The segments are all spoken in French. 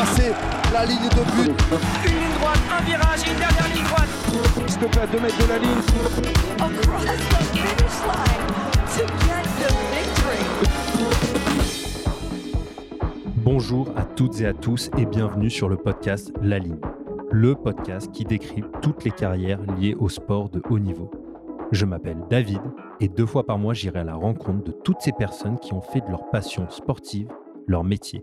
dépasser la ligne de but. Une ligne droite, un virage, une dernière ligne droite. S'il te plaît, à 2 mètres de la ligne. across the finish line to get the victory. Bonjour à toutes et à tous et bienvenue sur le podcast La Ligne, le podcast qui décrit toutes les carrières liées au sport de haut niveau. Je m'appelle David et deux fois par mois j'irai à la rencontre de toutes ces personnes qui ont fait de leur passion sportive leur métier.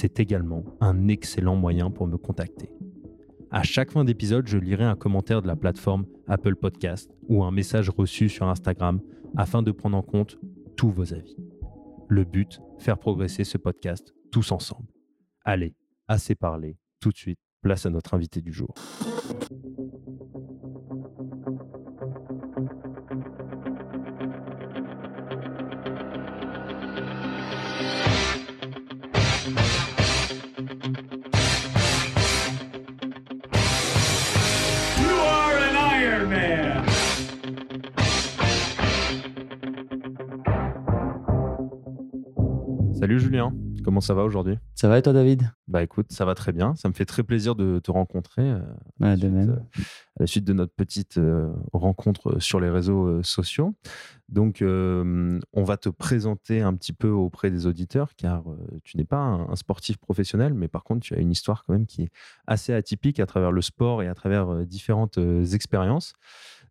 C'est également un excellent moyen pour me contacter. À chaque fin d'épisode, je lirai un commentaire de la plateforme Apple Podcast ou un message reçu sur Instagram afin de prendre en compte tous vos avis. Le but, faire progresser ce podcast tous ensemble. Allez, assez parlé, tout de suite, place à notre invité du jour. Salut Julien, comment ça va aujourd'hui? Ça va et toi, David? Bah écoute, ça va très bien. Ça me fait très plaisir de te rencontrer euh, de suite, même. euh, à la suite de notre petite euh, rencontre sur les réseaux sociaux. Donc, on va te présenter un petit peu auprès des auditeurs, car tu n'es pas un, un sportif professionnel, mais par contre, tu as une histoire quand même qui est assez atypique à travers le sport et à travers différentes expériences.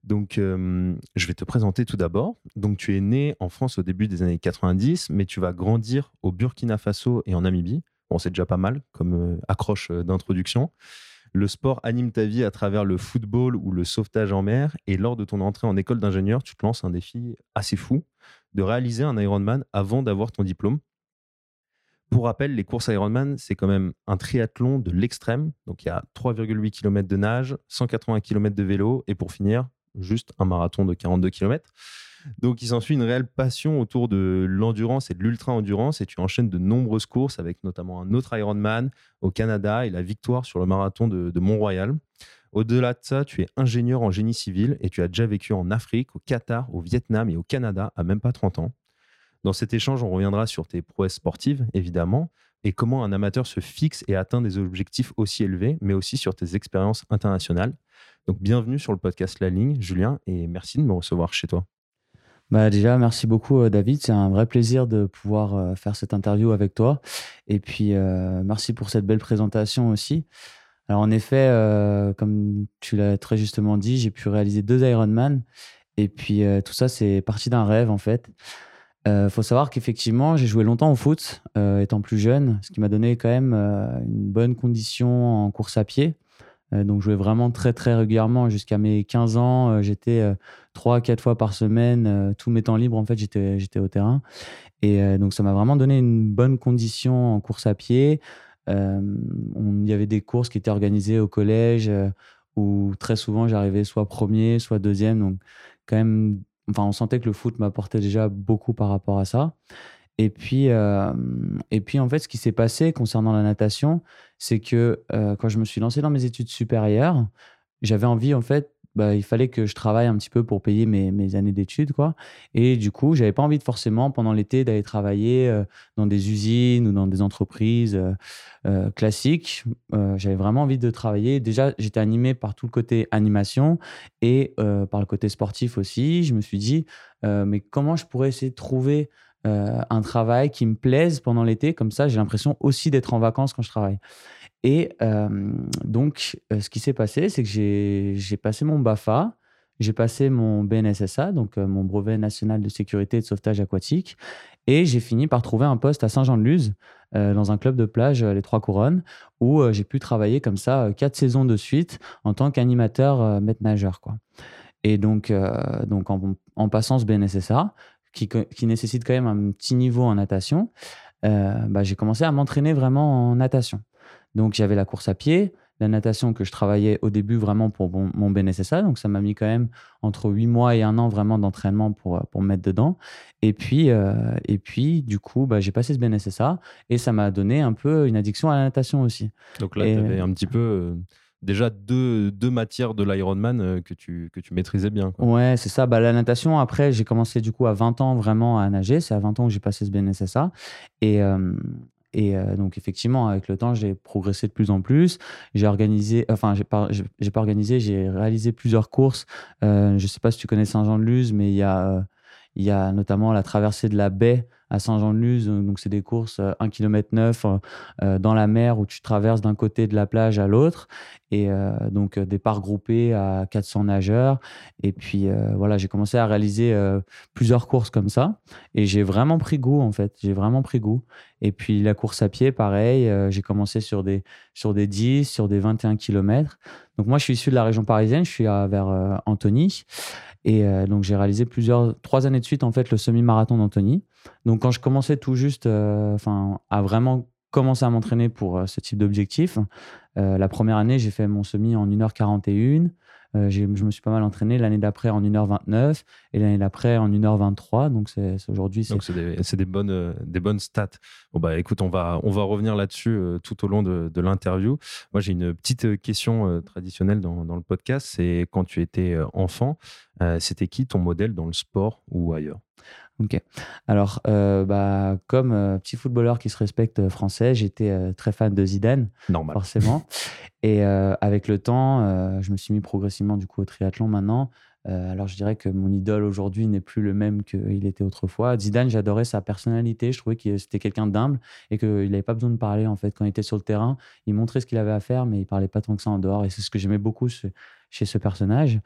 Donc, euh, je vais te présenter tout d'abord. Donc, tu es né en France au début des années 90, mais tu vas grandir au Burkina Faso et en Namibie. Bon, c'est déjà pas mal comme euh, accroche euh, d'introduction. Le sport anime ta vie à travers le football ou le sauvetage en mer. Et lors de ton entrée en école d'ingénieur, tu te lances un défi assez fou de réaliser un Ironman avant d'avoir ton diplôme. Pour rappel, les courses Ironman, c'est quand même un triathlon de l'extrême. Donc il y a 3,8 km de nage, 180 km de vélo et pour finir, juste un marathon de 42 km. Donc, il s'ensuit une réelle passion autour de l'endurance et de l'ultra-endurance. Et tu enchaînes de nombreuses courses avec notamment un autre Ironman au Canada et la victoire sur le marathon de, de Mont-Royal. Au-delà de ça, tu es ingénieur en génie civil et tu as déjà vécu en Afrique, au Qatar, au Vietnam et au Canada à même pas 30 ans. Dans cet échange, on reviendra sur tes prouesses sportives, évidemment, et comment un amateur se fixe et atteint des objectifs aussi élevés, mais aussi sur tes expériences internationales. Donc, bienvenue sur le podcast La Ligne, Julien, et merci de me recevoir chez toi. Bah déjà, merci beaucoup, euh, David. C'est un vrai plaisir de pouvoir euh, faire cette interview avec toi. Et puis, euh, merci pour cette belle présentation aussi. Alors, en effet, comme tu l'as très justement dit, j'ai pu réaliser deux Ironman. Et puis, tout ça, c'est parti d'un rêve, en fait. Il faut savoir qu'effectivement, j'ai joué longtemps au foot, euh, étant plus jeune, ce qui m'a donné quand même euh, une bonne condition en course à pied. Euh, donc, je jouais vraiment très, très régulièrement jusqu'à mes 15 ans. Euh, j'étais euh, trois, quatre fois par semaine, euh, tous mes temps libres, en fait, j'étais, au terrain. Et euh, donc, ça m'a vraiment donné une bonne condition en course à pied. Euh, Il y avait des courses qui étaient organisées au collège euh, où très souvent j'arrivais soit premier, soit deuxième. Donc, quand même, enfin, on sentait que le foot m'apportait déjà beaucoup par rapport à ça. Et puis, euh, et puis en fait, ce qui s'est passé concernant la natation, c'est que euh, quand je me suis lancé dans mes études supérieures, j'avais envie, en fait, bah, il fallait que je travaille un petit peu pour payer mes, années d'études, quoi. Et du coup, j'avais pas envie de forcément, pendant l'été, d'aller travailler euh, dans des usines ou dans des entreprises euh, euh, classiques. J'avais vraiment envie de travailler. Déjà, j'étais animé par tout le côté animation et par le côté sportif aussi. Je me suis dit, mais comment je pourrais essayer de trouver euh, un travail qui me plaise pendant l'été Comme ça, j'ai l'impression aussi d'être en vacances quand je travaille. Et euh, donc, euh, ce qui s'est passé, c'est que j'ai passé mon BAFA, j'ai passé mon BNSSA, donc mon brevet national de sécurité et de sauvetage aquatique, et j'ai fini par trouver un poste à Saint-Jean-de-Luz, dans un club de plage, les Trois Couronnes, où j'ai pu travailler comme ça quatre saisons de suite en tant qu'animateur maître nageur. Et donc, donc en, en passant ce BNSSA, qui, nécessite quand même un petit niveau en natation, euh, bah, j'ai commencé à m'entraîner vraiment en natation. Donc j'avais la course à pied, la natation que je travaillais au début vraiment pour mon, mon BNSSA. Donc ça m'a mis quand même entre 8 mois et un an vraiment d'entraînement pour, pour me mettre dedans. Et puis, euh, et puis du coup, bah, j'ai passé ce BNSSA et ça m'a donné un peu une addiction à la natation aussi. Donc là, tu avais un petit peu... Euh, déjà deux, deux, matières de l'Ironman euh, que tu, que tu maîtrisais bien. Quoi. Ouais, c'est ça. Bah, la natation, après, j'ai commencé du coup à 20 ans vraiment à nager. C'est à 20 ans que j'ai passé ce BNSSA. Et, et euh, donc, effectivement, avec le temps, j'ai progressé de plus en plus. J'ai organisé, enfin, j'ai pas, pas organisé, j'ai réalisé plusieurs courses. Euh, je sais pas si tu connais Saint-Jean-de-Luz, mais il y euh, il y a notamment la traversée de la baie à Saint-Jean-de-Luz. Donc, c'est des courses 1 km 9 dans la mer où tu traverses d'un côté de la plage à l'autre. Et euh, donc, des parts groupées à 400 nageurs. Et puis, euh, voilà, j'ai commencé à réaliser euh, plusieurs courses comme ça. Et j'ai vraiment pris goût, en fait. J'ai vraiment pris goût. Et puis, la course à pied, pareil. j'ai commencé sur des, sur des 10, sur des 21 km. Donc, moi, je suis issu de la région parisienne. Je suis vers Antony. Et donc, j'ai réalisé plusieurs, trois années de suite, en fait, le semi-marathon d'Antony. Donc, quand je commençais tout juste enfin à vraiment commencer à m'entraîner pour ce type d'objectif, la première année, j'ai fait mon semi en 1h41. Euh, je me suis pas mal entraîné l'année d'après en 1h29 et l'année d'après en 1h23. Donc, c'est aujourd'hui. Donc, c'est des, bonnes, euh, des bonnes stats. Bon, bah, écoute, on va, on va revenir là-dessus euh, tout au long de, l'interview. Moi, j'ai une petite question traditionnelle dans, le podcast. C'est quand tu étais enfant, c'était qui ton modèle dans le sport ou ailleurs? Ok. Alors, bah, comme petit footballeur qui se respecte français, j'étais très fan de Zidane. Normal. Forcément. Et avec le temps, je me suis mis progressivement du coup au triathlon maintenant. Alors je dirais que mon idole aujourd'hui n'est plus le même qu'il était autrefois. Zidane, j'adorais sa personnalité. Je trouvais que c'était quelqu'un d'humble et qu'il n'avait pas besoin de parler en fait quand il était sur le terrain. Il montrait ce qu'il avait à faire, mais il parlait pas tant que ça en dehors. Et c'est ce que j'aimais beaucoup chez ce personnage.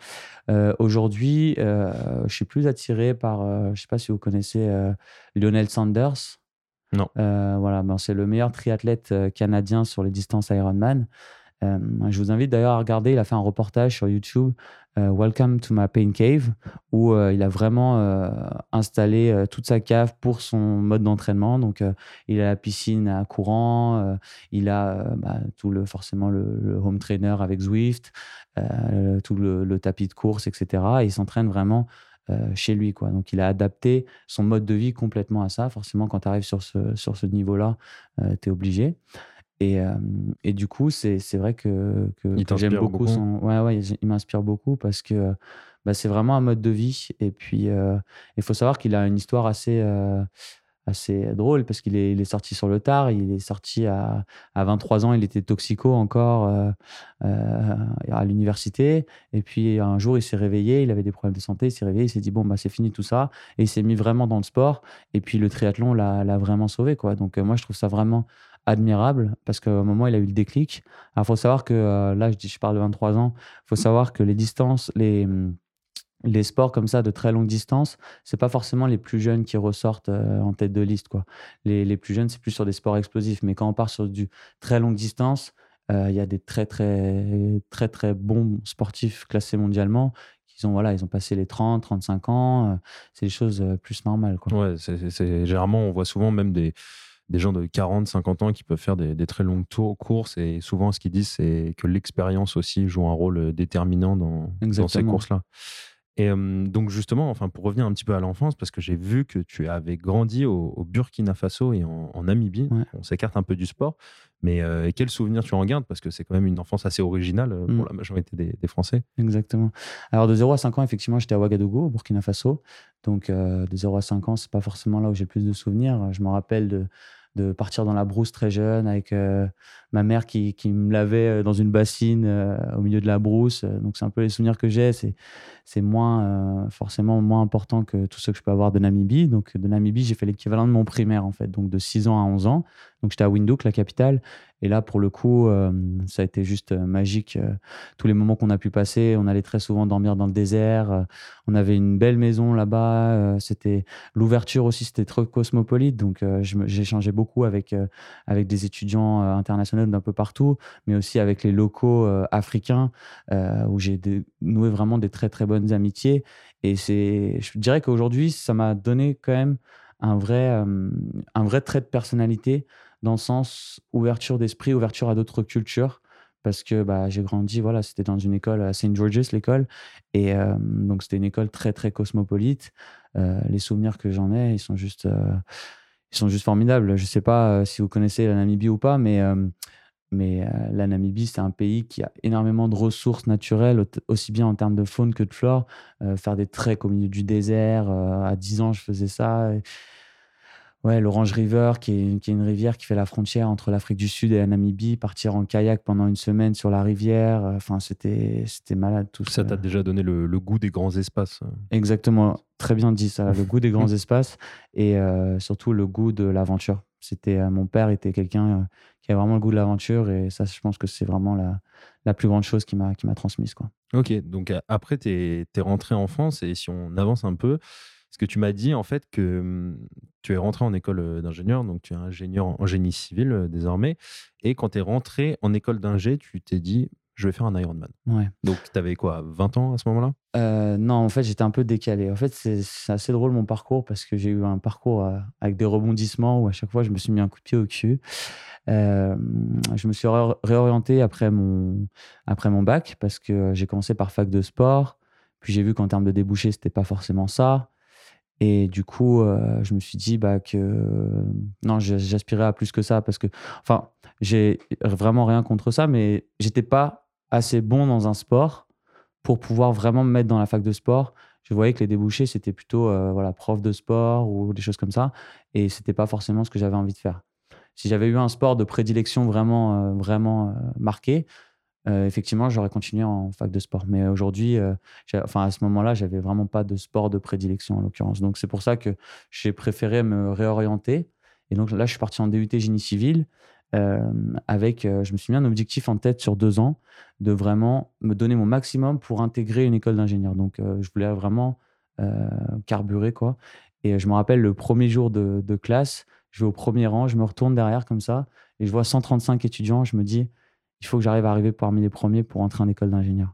aujourd'hui, je suis plus attiré par, je sais pas si vous connaissez Lionel Sanders. Non. voilà, c'est le meilleur triathlète canadien sur les distances Ironman. Euh, je vous invite d'ailleurs à regarder, il a fait un reportage sur YouTube, euh, Welcome to my pain cave, où euh, il a vraiment installé toute sa cave pour son mode d'entraînement. Donc, il a la piscine à courant, il a bah, tout le, forcément le, home trainer avec Zwift, tout le, tapis de course, etc. Et il s'entraîne vraiment chez lui. Quoi. Donc, il a adapté son mode de vie complètement à ça. Forcément, quand tu arrives sur ce, sur ce niveau-là, tu es obligé. Et, et, du coup, c'est vrai que, que, j'aime beaucoup, son. Ouais, ouais, il m'inspire beaucoup parce que bah, c'est vraiment un mode de vie. Et puis, il faut savoir qu'il a une histoire assez, assez drôle parce qu'il est, il est, sorti sur le tard. Il est sorti à, à 23 ans, il était toxico encore à l'université. Et puis, un jour, il s'est réveillé, il avait des problèmes de santé, il s'est réveillé, il s'est dit, bon, bah, c'est fini tout ça. Et il s'est mis vraiment dans le sport. Et puis, le triathlon l'a vraiment sauvé. Quoi. Donc, moi, je trouve ça vraiment admirable parce qu'au moment il a eu le déclic. il faut savoir que euh, là, je, dis, je parle de 23 ans, il faut savoir que les distances, les, hum, les sports comme ça de très longue distance, c'est pas forcément les plus jeunes qui ressortent euh, en tête de liste. Quoi. Les, les plus jeunes, c'est plus sur des sports explosifs. Mais quand on part sur du très longue distance, euh, il y a des très, très, très, très bons sportifs classés mondialement qui ont, voilà, ils ont passé les 30, 35 ans. c'est des choses plus normales. Quoi. Ouais, c'est, généralement, on voit souvent même des des gens de 40, 50 ans qui peuvent faire des, très longues tours, courses. Et souvent, ce qu'ils disent, c'est que l'expérience aussi joue un rôle euh, déterminant dans, dans ces courses-là. Et donc, justement, enfin, pour revenir un petit peu à l'enfance, parce que j'ai vu que tu avais grandi au, Burkina Faso et en, Namibie. On s'écarte un peu du sport. Mais euh, quel souvenir tu en gardes? Parce que c'est quand même une enfance assez originale euh, pour mm. la majorité des, Français. Exactement. Alors, de 0 à 5 ans, effectivement, j'étais à Ouagadougou, au Burkina Faso. Donc, de 0 à 5 ans, c'est pas forcément là où j'ai le plus de souvenirs. Je me rappelle de de partir dans la brousse très jeune avec euh, ma mère qui, qui, me lavait euh, dans une bassine euh, au milieu de la brousse. Donc, c'est un peu les souvenirs que j'ai. C'est, moins, forcément moins important que tout ce que je peux avoir de Namibie. Donc, de Namibie, j'ai fait l'équivalent de mon primaire, en fait. Donc, de 6 ans à 11 ans. Donc, j'étais à Windhoek, la capitale. Et là, pour le coup, euh, ça a été juste euh, magique. Euh, tous les moments qu'on a pu passer, on allait très souvent dormir dans le désert. on avait une belle maison là-bas. c'était l'ouverture aussi, c'était trop cosmopolite. Donc, j'ai échangé beaucoup avec avec des étudiants internationaux d'un peu partout, mais aussi avec les locaux africains, où j'ai noué vraiment des très très bonnes amitiés. Et je dirais qu'aujourd'hui, ça m'a donné quand même un vrai un vrai trait de personnalité dans le sens ouverture d'esprit, ouverture à d'autres cultures. Parce que bah, j'ai grandi, voilà, c'était dans une école à St. George's, l'école. Et donc, c'était une école très, très cosmopolite. les souvenirs que j'en ai, ils sont juste, ils sont juste formidables. Je ne sais pas si vous connaissez la Namibie ou pas, mais mais la Namibie, c'est un pays qui a énormément de ressources naturelles, aussi bien en termes de faune que de flore. faire des treks au milieu du désert, à 10 ans, je faisais ça. Ouais, l'Orange River, qui est, qui est, une rivière qui fait la frontière entre l'Afrique du Sud et la Namibie, partir en kayak pendant une semaine sur la rivière, enfin, c'était, c'était malade tout ça. Ça t'a déjà donné le, goût des grands espaces. Exactement, très bien dit ça, le goût des grands espaces et surtout le goût de l'aventure. C'était, mon père était quelqu'un qui a vraiment le goût de l'aventure et ça, je pense que c'est vraiment la, la, plus grande chose qui m'a, qui m'a transmise. Quoi. Ok, donc après, tu es, rentré en France et si on avance un peu, ce que tu m'as dit en fait que mmh, tu es rentré en école d'ingénieur, donc tu es ingénieur en génie civil désormais, et quand tu es rentré en école d'ingé, tu t'es dit je vais faire un Ironman. Ouais. Donc, tu avais quoi, 20 ans à ce moment-là? Euh, Non, en fait, j'étais un peu décalé. En fait, c'est assez drôle mon parcours parce que j'ai eu un parcours avec des rebondissements où à chaque fois, je me suis mis un coup de pied au cul. Euh, je me suis réorienté après mon, après mon bac parce que j'ai commencé par fac de sport. Puis j'ai vu qu'en termes de débouchés, c'était pas forcément ça. Et du coup, euh, je me suis dit bah, que non, j'aspirais à plus que ça parce que, enfin, j'ai vraiment rien contre ça, mais j'étais pas assez bon dans un sport pour pouvoir vraiment me mettre dans la fac de sport. Je voyais que les débouchés, c'était plutôt euh, voilà, prof de sport ou des choses comme ça. Et c'était pas forcément ce que j'avais envie de faire. Si j'avais eu un sport de prédilection vraiment, euh, vraiment marqué, euh, effectivement, j'aurais continué en fac de sport. Mais aujourd'hui, euh, enfin, à ce moment-là, j'avais vraiment pas de sport de prédilection en l'occurrence. Donc, c'est pour ça que j'ai préféré me réorienter. Et donc là, je suis parti en DUT génie civil euh, avec, je me suis mis un objectif en tête sur deux ans de vraiment me donner mon maximum pour intégrer une école d'ingénieur. Donc, je voulais vraiment carburer, quoi. Et je me rappelle le premier jour de, de classe, je vais au premier rang, je me retourne derrière comme ça et je vois 135 étudiants. Je me dis, il faut que j'arrive à arriver parmi les premiers pour entrer en école d'ingénieur.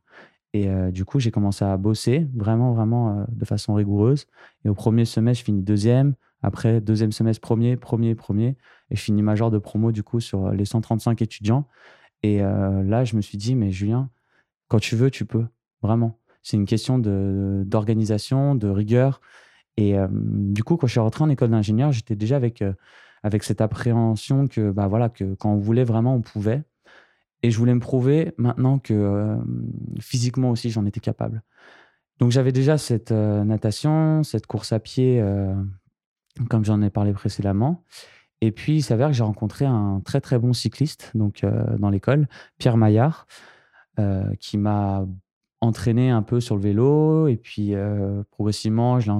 Et euh, du coup, j'ai commencé à bosser vraiment, vraiment euh, de façon rigoureuse. Et au premier semestre, je finis deuxième. Après, deuxième semestre, premier, premier, premier. Et je finis major de promo, du coup, sur les 135 étudiants. Et euh, là, je me suis dit, mais Julien, quand tu veux, tu peux. Vraiment. C'est une question d'organisation, de, rigueur. Et du coup, quand je suis rentré en école d'ingénieur, j'étais déjà avec, avec cette appréhension que, bah, voilà, que quand on voulait vraiment, on pouvait. Et je voulais me prouver maintenant que euh, physiquement aussi, j'en étais capable. Donc j'avais déjà cette euh, natation, cette course à pied, euh, comme j'en ai parlé précédemment. Et puis il s'avère que j'ai rencontré un très très bon cycliste donc dans l'école, Pierre Maillard, qui m'a entraîné un peu sur le vélo et puis progressivement je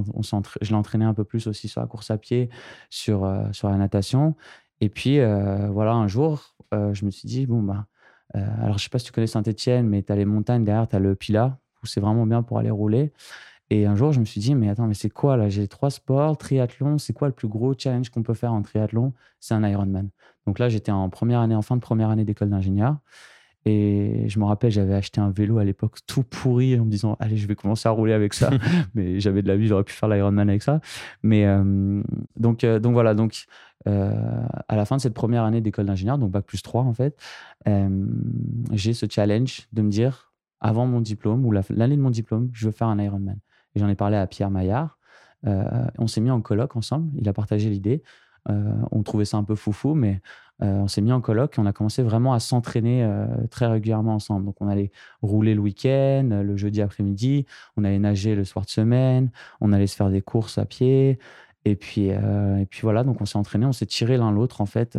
l'ai entraîné un peu plus aussi sur la course à pied, sur, sur la natation. Et puis voilà, un jour, je me suis dit, bon, bah, alors, je sais pas si tu connais Saint-Etienne, mais tu as les montagnes derrière, tu as le Pila, où c'est vraiment bien pour aller rouler. Et un jour, je me suis dit, mais attends, mais c'est quoi là? J'ai trois sports, triathlon, c'est quoi le plus gros challenge qu'on peut faire en triathlon? C'est un Ironman. Donc là, j'étais en première année, en fin de première année d'école d'ingénieur. Et je me rappelle, j'avais acheté un vélo à l'époque tout pourri en me disant, allez, je vais commencer à rouler avec ça. mais j'avais de la vie, j'aurais pu faire l'Ironman avec ça. Mais euh, donc, euh, donc voilà, donc euh, à la fin de cette première année d'école d'ingénieur, donc bac plus 3 en fait, j'ai ce challenge de me dire, avant mon diplôme ou l'année de mon diplôme, je veux faire un Ironman. Et j'en ai parlé à Pierre Maillard. on s'est mis en colloque ensemble, il a partagé l'idée. on trouvait ça un peu foufou, mais on s'est mis en colloque et on a commencé vraiment à s'entraîner euh, très régulièrement ensemble. Donc, on allait rouler le week-end, le jeudi après-midi, on allait nager le soir de semaine, on allait se faire des courses à pied. Et puis, euh, et puis voilà, donc on s'est entraîné, on s'est tiré l'un l'autre en fait.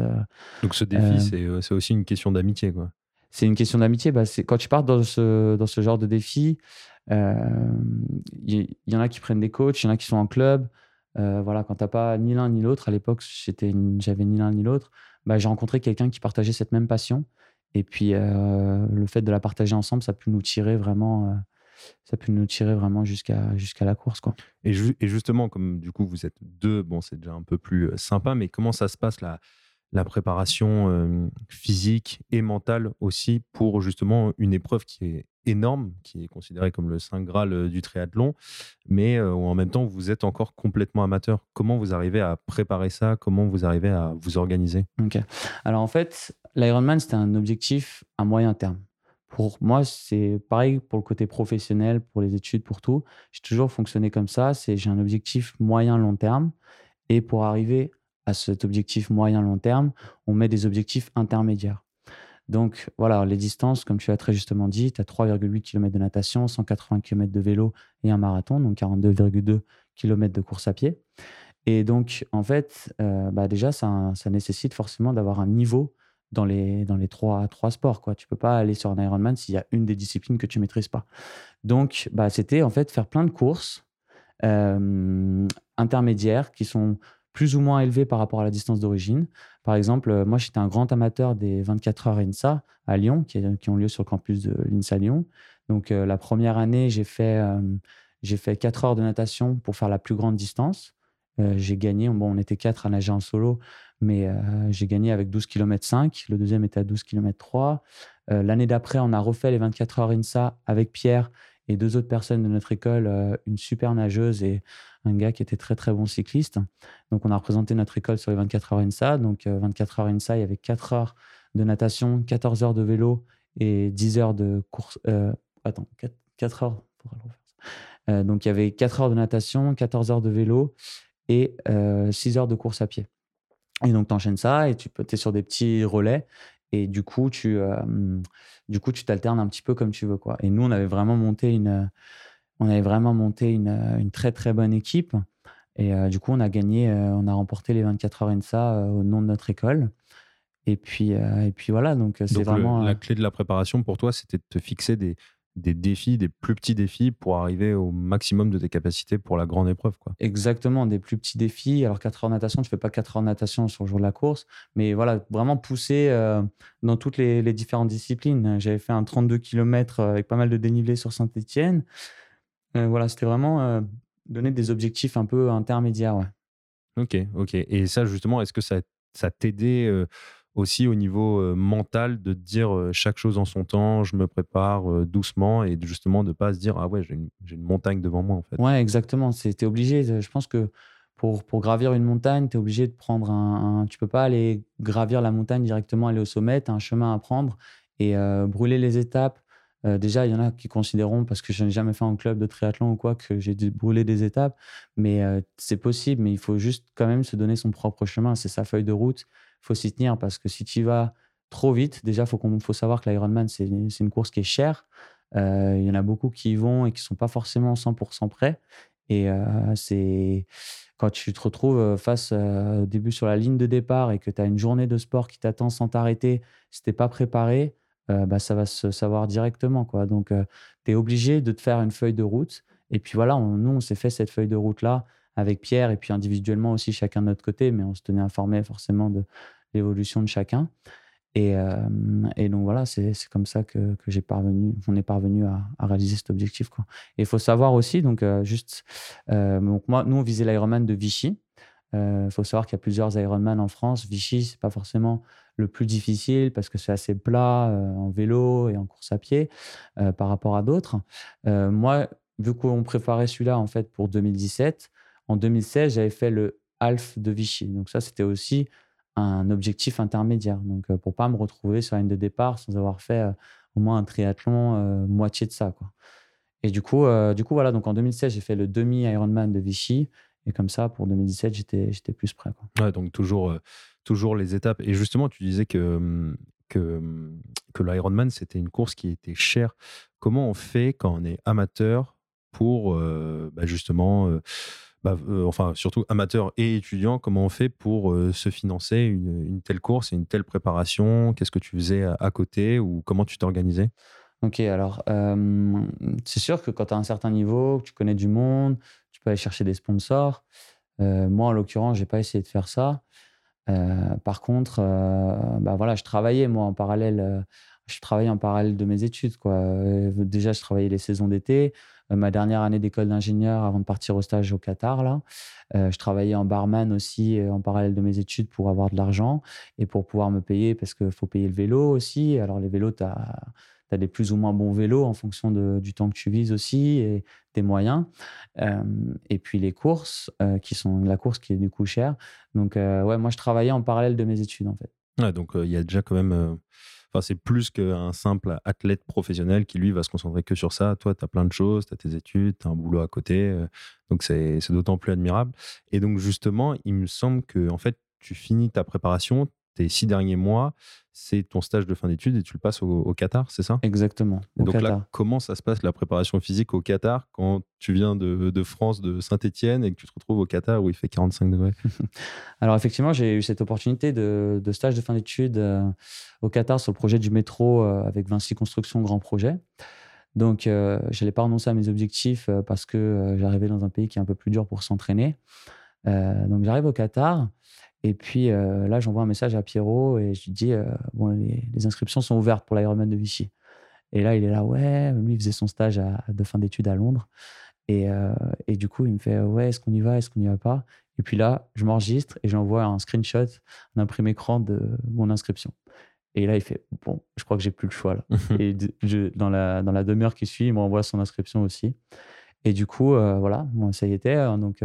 donc ce défi, c'est aussi une question d'amitié, quoi. C'est une question d'amitié. Bah, quand tu pars dans ce, dans ce genre de défi, il y, en a qui prennent des coachs, il y en a qui sont en club. voilà, quand tu n'as pas ni l'un ni l'autre, à l'époque, j'avais ni l'un ni l'autre. Bah, j'ai rencontré quelqu'un qui partageait cette même passion. Et puis, euh, le fait de la partager ensemble, ça a pu nous tirer vraiment, euh, ça peut nous tirer vraiment jusqu'à jusqu'à la course. Quoi. Et, et, justement, comme du coup, vous êtes deux, bon, c'est déjà un peu plus euh, sympa, mais comment ça se passe la, la préparation physique et mentale aussi pour justement une épreuve qui est énorme, qui est considéré comme le saint graal du triathlon, mais où en même temps vous êtes encore complètement amateur. Comment vous arrivez à préparer ça? Comment vous arrivez à vous organiser? Alors en fait, l'Ironman c'était un objectif à moyen terme. Pour moi, c'est pareil pour le côté professionnel, pour les études, pour tout. J'ai toujours fonctionné comme ça. C'est j'ai un objectif moyen-long terme. Et pour arriver à cet objectif moyen-long terme, on met des objectifs intermédiaires. Donc voilà, les distances, comme tu as très justement dit, tu as 3,8 km de natation, 180 km de vélo et un marathon, donc 42,2 km de course à pied. Et donc, en fait, euh, bah déjà, ça, ça nécessite forcément d'avoir un niveau dans les, dans les trois, trois sports. Quoi. Tu peux pas aller sur un Ironman s'il y a une des disciplines que tu maîtrises pas. Donc, bah, c'était en fait faire plein de courses euh, intermédiaires qui sont plus ou moins élevées par rapport à la distance d'origine. Par exemple, euh, moi, j'étais un grand amateur des 24 heures INSA à Lyon, qui, qui ont lieu sur le campus de l'INSA Lyon. Donc, euh, la première année, j'ai fait, fait 4 heures de natation pour faire la plus grande distance. j'ai gagné, bon, on était quatre à nager en solo, mais euh, j'ai gagné avec 12 km 5. Le deuxième était à 12 km 3. L'année d'après, on a refait les 24 heures INSA avec Pierre et deux autres personnes de notre école, euh, une super nageuse et un gars qui était très très bon cycliste. Donc on a représenté notre école sur les 24 heures INSA. Donc 24 euh, heures INSA, il y avait 4 heures de natation, 14 heures de vélo et 10 heures de course. attends, 4, heures. donc il y avait 4 heures de natation, 14 heures de vélo et 6 heures de course à pied. Et donc, tu enchaînes ça et tu es sur des petits relais. Et du coup, tu du coup, tu t'alternes un petit peu comme tu veux. Quoi. Et nous, on avait vraiment monté une, on avait vraiment monté une, une très, très bonne équipe. Et du coup, on a gagné, on a remporté les 24 heures INSA au nom de notre école. Et puis, et puis voilà, donc c'est vraiment. la clé de la préparation pour toi, c'était de te fixer des, des défis, des plus petits défis pour arriver au maximum de tes capacités pour la grande épreuve. Quoi. Exactement, des plus petits défis. Alors 4 heures de natation, tu fais pas 4 heures de natation sur le jour de la course, mais voilà, vraiment pousser euh, dans toutes les, différentes disciplines. J'avais fait un 32 km euh, avec pas mal de dénivelé sur Saint-Etienne. Euh, voilà, c'était vraiment donner des objectifs un peu intermédiaires. Ouais. Ok, ok. Et ça, justement, est-ce que ça, ça t'aidait aussi au niveau mental de dire chaque chose en son temps, je me prépare doucement et justement de pas se dire ah ouais j'ai une, montagne devant moi en fait? Ouais exactement, c'était obligé. Je pense que pour, pour gravir une montagne, tu es obligé de prendre un, Tu peux pas aller gravir la montagne directement, aller au sommet, tu as un chemin à prendre et brûler les étapes. Déjà, il y en a qui considéreront, parce que je n'ai jamais fait en club de triathlon ou quoi, que j'ai dû brûler des étapes. Mais c'est possible, mais il faut juste quand même se donner son propre chemin. C'est sa feuille de route faut s'y tenir parce que si tu vas trop vite, déjà, il faut, faut savoir que l'Ironman, c'est une course qui est chère. Euh, il y en a beaucoup qui y vont et qui ne sont pas forcément 100% prêts. Et euh, c'est quand tu te retrouves euh, face au début sur la ligne de départ et que tu as une journée de sport qui t'attend sans t'arrêter, si tu n'es pas préparé, bah, ça va se savoir directement. Quoi. Donc, tu es obligé de te faire une feuille de route. Et puis voilà, nous, on s'est fait cette feuille de route-là avec Pierre et puis individuellement aussi chacun de notre côté, mais on se tenait informé forcément de l'évolution de chacun. Et, euh, et donc voilà, c'est comme ça que, que j'ai parvenu, on est parvenu à, réaliser cet objectif. Et il faut savoir aussi, donc euh, juste, euh, donc moi, nous on visait l'Ironman de Vichy. Il faut savoir qu'il y a plusieurs Ironman en France. Vichy, c'est pas forcément le plus difficile parce que c'est assez plat en vélo et en course à pied par rapport à d'autres. moi, vu qu'on préparait celui-là en fait pour 2017, en 2016, j'avais fait le half de Vichy. Donc ça, c'était aussi un objectif intermédiaire. Donc euh, pour pas me retrouver sur la ligne de départ sans avoir fait euh, au moins un triathlon euh, moitié de ça. Et du coup, du coup, voilà, donc en 2016, j'ai fait le demi-Ironman de Vichy. Et comme ça, pour 2017, j'étais, plus prêt. Donc toujours, toujours les étapes. Et justement, tu disais que, hum, que, hum, que l'Ironman, c'était une course qui était chère. Comment on fait quand on est amateur pour bah, justement bah, euh, enfin surtout amateurs et étudiants, comment on fait pour euh, se financer une, telle course et une telle préparation? Qu'est-ce que tu faisais à, côté ou comment tu t'organisais? Ok, alors c'est sûr que quand tu as un certain niveau, que tu connais du monde, tu peux aller chercher des sponsors. Euh, moi, en l'occurrence, j'ai pas essayé de faire ça. par contre, bah voilà, je travaillais moi en parallèle. je travaillais en parallèle de mes études. Quoi. déjà, je travaillais les saisons d'été. Euh, ma dernière année d'école d'ingénieur avant de partir au stage au Qatar. Là. Euh, je travaillais en barman aussi euh, en parallèle de mes études pour avoir de l'argent et pour pouvoir me payer parce qu'il faut payer le vélo aussi. Alors les vélos, tu as tu as des plus ou moins bons vélos en fonction de, du temps que tu vises aussi et des moyens. et puis les courses, qui sont la course qui est du coup chère. Donc, ouais, moi, je travaillais en parallèle de mes études, en fait. Donc il y a déjà quand même Enfin, c'est plus qu'un simple athlète professionnel qui, lui, va se concentrer que sur ça. Toi, tu as plein de choses, tu as tes études, tu as un boulot à côté. Euh, donc, c'est d'autant plus admirable. Et donc, justement, il me semble que, en fait, tu finis ta préparation, tes six derniers mois, c'est ton stage de fin d'études et tu le passes au, Qatar, c'est ça? Exactement. donc là, comment ça se passe la préparation physique au Qatar quand tu viens de, France, de Saint-Etienne et que tu te retrouves au Qatar où il fait 45 degrés? Alors effectivement, j'ai eu cette opportunité de, stage de fin d'études euh, au Qatar sur le projet du métro euh, avec Vinci Construction Grand Projet. Donc, euh, je n'allais pas renoncer à mes objectifs parce que j'arrivais dans un pays qui est un peu plus dur pour s'entraîner. donc, j'arrive au Qatar et puis euh, là, j'envoie un message à Pierrot et je lui dis euh, bon, les, inscriptions sont ouvertes pour l'Ironman de Vichy. Et là, il est là, ouais, lui, il faisait son stage de fin d'études à Londres. Et, euh, et, du coup, il me fait ouais, est-ce qu'on y va, est-ce qu'on n'y va pas? Et puis là, je m'enregistre et j'envoie un screenshot, un imprimé écran de mon inscription. Et là, il fait bon, je crois que j'ai plus le choix là. et dans la, dans la demi-heure qui suit, il m'envoie son inscription aussi. Et du coup, voilà, bon, ça y était. Hein, donc,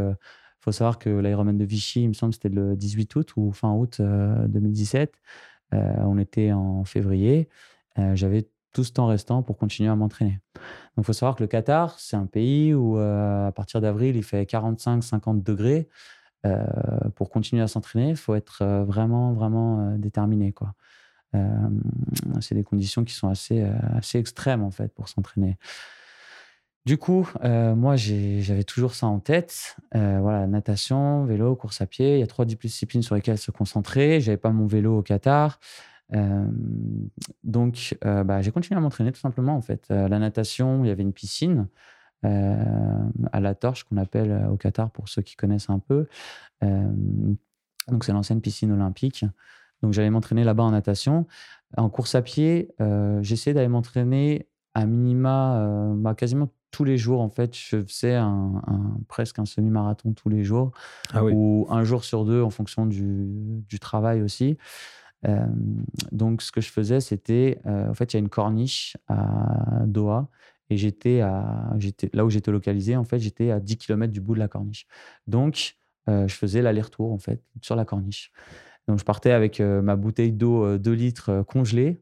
faut savoir que l'Ironman de Vichy, il me semble, c'était le 18 août ou fin août 2017. Euh, euh, on était en février. Euh, j'avais tout ce temps restant pour continuer à m'entraîner. Donc, il faut savoir que le Qatar, c'est un pays où, à partir d'avril, il fait 45-50 degrés. pour continuer à s'entraîner, il faut être vraiment, vraiment déterminé. C'est des conditions qui sont assez, assez extrêmes, en fait, pour s'entraîner. Du coup, euh, moi, j'avais toujours ça en tête. Euh, voilà, natation, vélo, course à pied. Il y a trois disciplines sur lesquelles se concentrer. J'avais pas mon vélo au Qatar. Euh, donc, bah, j'ai continué à m'entraîner tout simplement. En fait, la natation, il y avait une piscine à la torche qu'on appelle au Qatar pour ceux qui connaissent un peu. donc, c'est l'ancienne piscine olympique. Donc, j'allais m'entraîner là-bas en natation. En course à pied, j'essayais d'aller m'entraîner à minima, bah, quasiment tous les jours, en fait, je faisais un, presque un semi-marathon tous les jours, ah ou un jour sur deux en fonction du, travail aussi. Euh, donc, ce que je faisais, c'était, euh, en fait, il y a une corniche à Doha, et j'étais à, j'étais là où j'étais localisé, en fait, j'étais à 10 km du bout de la corniche. Donc, euh, je faisais l'aller-retour, en fait, sur la corniche. Donc, je partais avec ma bouteille d'eau 2 litres congelée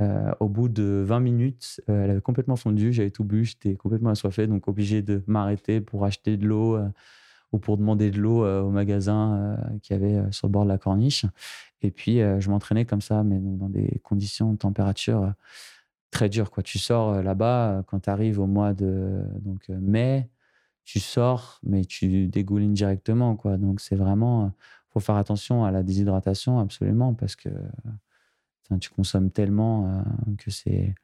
euh, au bout de 20 minutes, euh, elle avait complètement fondu, j'avais tout bu, j'étais complètement assoiffé, donc obligé de m'arrêter pour acheter de l'eau euh, ou pour demander de l'eau au magasin qui avait sur le bord de la corniche. Et puis, je m'entraînais comme ça, mais dans des conditions de température très dures. Quoi. Tu sors là-bas, quand tu arrives au mois de donc, mai, tu sors, mais tu dégoulines directement. Donc, c'est vraiment, il faut faire attention à la déshydratation, absolument, parce que tu consommes tellement euh, que c'est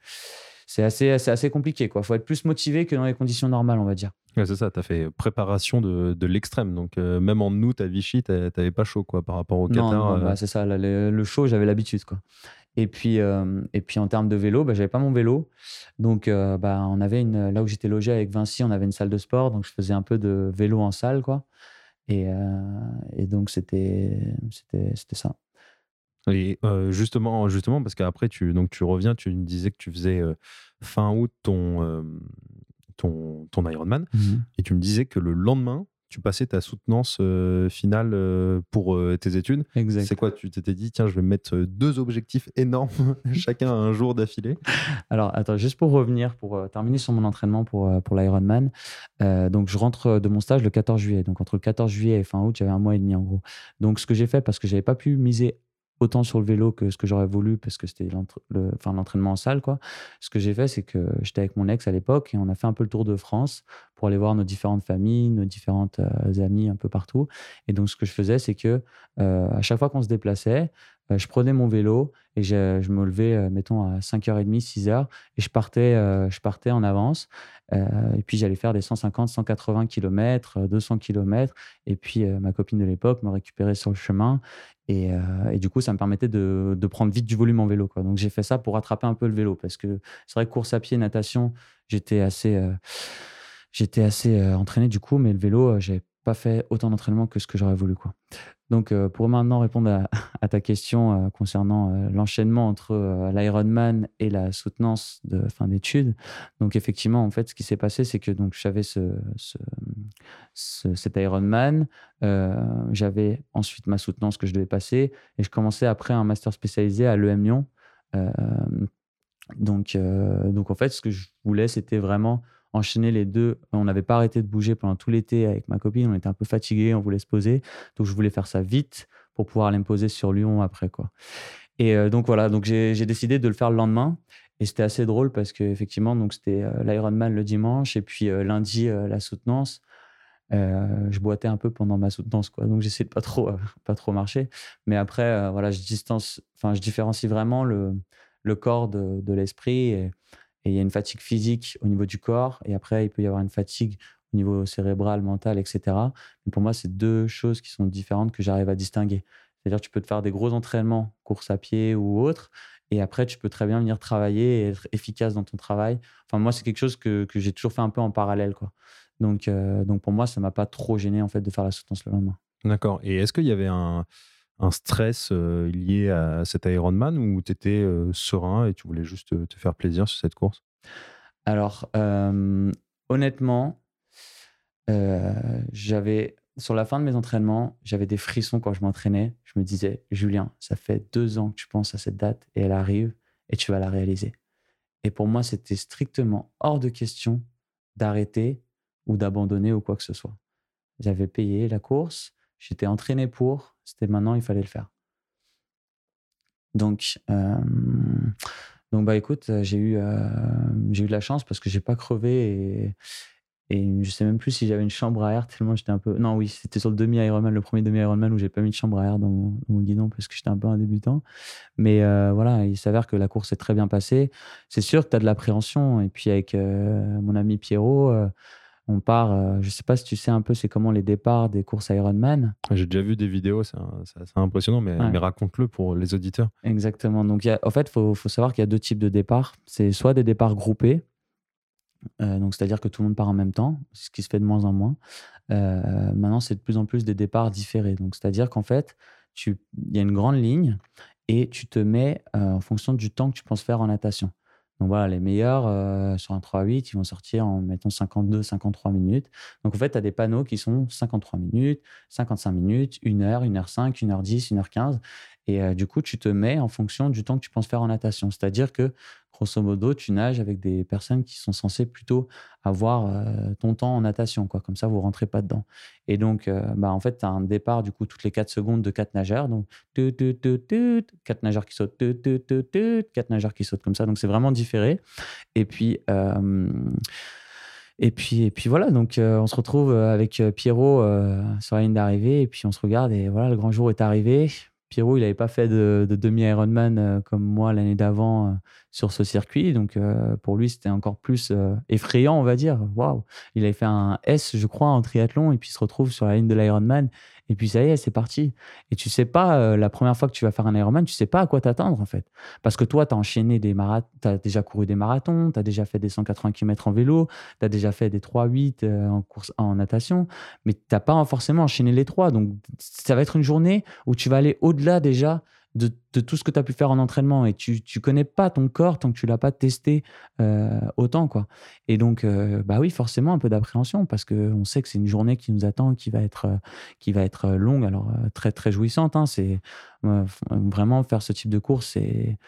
c'est assez, assez compliqué. Il faut être plus motivé que dans les conditions normales, on va dire. c'est ça, tu as fait préparation de, de l'extrême. Donc, euh, même en août à Vichy, tu n'avais pas chaud quoi, par rapport au Qatar. Non, euh. bah, c'est ça, le, chaud, j'avais l'habitude. quoi. Et puis, et puis, en termes de vélo, bah, j'avais pas mon vélo. Donc, bah, on avait une, là où j'étais logé avec Vinci, on avait une salle de sport. Donc, je faisais un peu de vélo en salle. quoi. Et, et donc, c'était ça. Et justement, justement, parce qu'après, tu, donc, tu reviens, tu me disais que tu faisais fin août ton, ton, ton Ironman, mmh et tu me disais que le lendemain, tu passais ta soutenance finale pour tes études. C'est quoi? Tu t'étais dit, tiens, je vais mettre deux objectifs énormes, chacun un jour d'affilée Alors, attends, juste pour revenir, pour terminer sur mon entraînement pour, pour l'Ironman. donc, je rentre de mon stage le 14 juillet. Donc, entre le 14 juillet et fin août, j'avais un mois et demi en gros. Donc, ce que j'ai fait, parce que j'avais pas pu miser autant sur le vélo que ce que j'aurais voulu parce que c'était l'entraînement en salle. Quoi. Ce que j'ai fait, c'est que j'étais avec mon ex à l'époque et on a fait un peu le tour de France pour aller voir nos différentes familles, nos différentes euh, amies un peu partout. Et donc, ce que je faisais, c'est que euh, à chaque fois qu'on se déplaçait, je prenais mon vélo et je, me levais, mettons, à 5h30, 6h et je partais, je partais en avance. et puis, j'allais faire des 150, 180 km, 200 km. Et puis, ma copine de l'époque me récupérait sur le chemin. Et, du coup, ça me permettait de, prendre vite du volume en vélo. Donc, j'ai fait ça pour rattraper un peu le vélo parce que c'est vrai que course à pied, natation, j'étais assez assez euh, entraîné du coup, mais le vélo, euh, j'avais pas fait autant d'entraînement que ce que j'aurais voulu. Quoi. Donc, euh, pour maintenant répondre à, ta question euh, concernant euh, l'enchaînement entre l'Ironman et la soutenance de fin d'études, donc effectivement, en fait, ce qui s'est passé, c'est que j'avais ce, cet Ironman, j'avais ensuite ma soutenance que je devais passer, et je commençais après un master spécialisé à l'EM Lyon. donc, donc, en fait, ce que je voulais, c'était vraiment enchaîner les deux. On n'avait pas arrêté de bouger pendant tout l'été avec ma copine. On était un peu fatigué, on voulait se poser. Donc, je voulais faire ça vite pour pouvoir aller me poser sur Lyon après. quoi. Et euh, donc, voilà. Donc, j'ai décidé de le faire le lendemain. Et c'était assez drôle parce qu'effectivement, c'était euh, l'Ironman le dimanche et puis euh, lundi, la soutenance. je boitais un peu pendant ma soutenance, quoi. Donc, j'essayais de pas trop, pas trop marcher. Mais après, voilà, je distance, enfin, je différencie vraiment le, le corps de, de l'esprit. Et il y a une fatigue physique au niveau du corps, et après, il peut y avoir une fatigue au niveau cérébral, mental, etc. Mais pour moi, c'est deux choses qui sont différentes que j'arrive à distinguer. C'est-à-dire, tu peux te faire des gros entraînements, course à pied ou autre, et après, tu peux très bien venir travailler et être efficace dans ton travail. Enfin, moi, c'est quelque chose que, que j'ai toujours fait un peu en parallèle, quoi. Donc, euh, donc pour moi, ça m'a pas trop gêné en fait de faire la soutenance le lendemain. D'accord. Et est-ce qu'il y avait un, un stress lié à cet Ironman ou tu étais serein et tu voulais juste te faire plaisir sur cette course? Alors, honnêtement, j'avais sur la fin de mes entraînements, j'avais des frissons quand je m'entraînais. Je me disais, Julien, ça fait deux ans que tu penses à cette date et elle arrive et tu vas la réaliser. Et pour moi, c'était strictement hors de question d'arrêter ou d'abandonner ou quoi que ce soit. J'avais payé la course, j'étais entraîné pour, c'était maintenant, il fallait le faire. Donc, euh, donc bah écoute, j'ai eu, euh, j'ai eu de la chance parce que j'ai pas crevé et, et je sais même plus si j'avais une chambre à air tellement j'étais un peu. Non, oui, c'était sur le demi Ironman, le premier demi Ironman où j'ai pas mis de chambre à air dans mon, guidon parce que j'étais un peu un débutant. Mais euh, voilà, il s'avère que la course s'est très bien passée. C'est sûr que tu as de l'appréhension et puis avec mon ami Pierrot on part, euh, je sais pas si tu sais un peu, c'est comment les départs des courses Ironman. J'ai déjà vu des vidéos, c'est impressionnant, mais, raconte-le pour les auditeurs. Exactement. Donc, en fait, il faut, savoir qu'il y a deux types de départs. C'est soit des départs groupés, euh, donc c'est-à-dire que tout le monde part en même temps, ce qui se fait de moins en moins. Euh, maintenant, c'est de plus en plus des départs différés. Donc, c'est-à-dire qu'en fait, il y a une grande ligne et tu te mets en fonction du temps que tu penses faire en natation. Donc voilà, les meilleurs euh, sur un 3-8, ils vont sortir en mettons 52, 53 minutes. Donc en fait, tu as des panneaux qui sont 53 minutes, 55 minutes, 1 heure, 1 heure 5, 1 heure 10, 1 heure 15. Et euh, du coup, tu te mets en fonction du temps que tu penses faire en natation. C'est-à-dire que grosso modo, tu nages avec des personnes qui sont censées plutôt avoir euh, ton temps en natation. Comme ça, vous rentrez pas dedans. Et donc, euh, bah, en fait, tu as un départ, du coup, toutes les 4 secondes de 4 nageurs. Donc, 4 nageurs qui sautent, 4 nageurs qui sautent comme ça. Donc, c'est vraiment différé. Et puis, et puis, et puis voilà, donc on se retrouve avec Pierrot sur la ligne d'arrivée, et puis on se regarde, et voilà, le grand jour est arrivé. Pierrot, il n'avait pas fait de, demi-Ironman euh, comme moi l'année d'avant euh, sur ce circuit. Donc, euh, pour lui, c'était encore plus effrayant, on va dire. Waouh! Il avait fait un S, je crois, en triathlon, et puis se retrouve sur la ligne de l'Ironman. Et puis ça y est, c'est parti. Et tu sais pas, euh, la première fois que tu vas faire un Ironman, tu sais pas à quoi t'attendre en fait. Parce que toi, tu as enchaîné des marathons, tu déjà couru des marathons, tu as déjà fait des 180 km en vélo, tu as déjà fait des 3-8 euh, en course en natation, mais tu pas forcément enchaîné les trois. Donc ça va être une journée où tu vas aller au-delà déjà de, tout ce que tu as pu faire en entraînement et tu ne connais pas ton corps tant que tu l'as pas testé euh, autant. quoi. Et donc, euh, bah oui, forcément, un peu d'appréhension parce qu'on sait que c'est une journée qui nous attend, qui va être, euh, qui va être longue, alors très, très jouissante. Hein. c'est vraiment faire ce type de course. C'est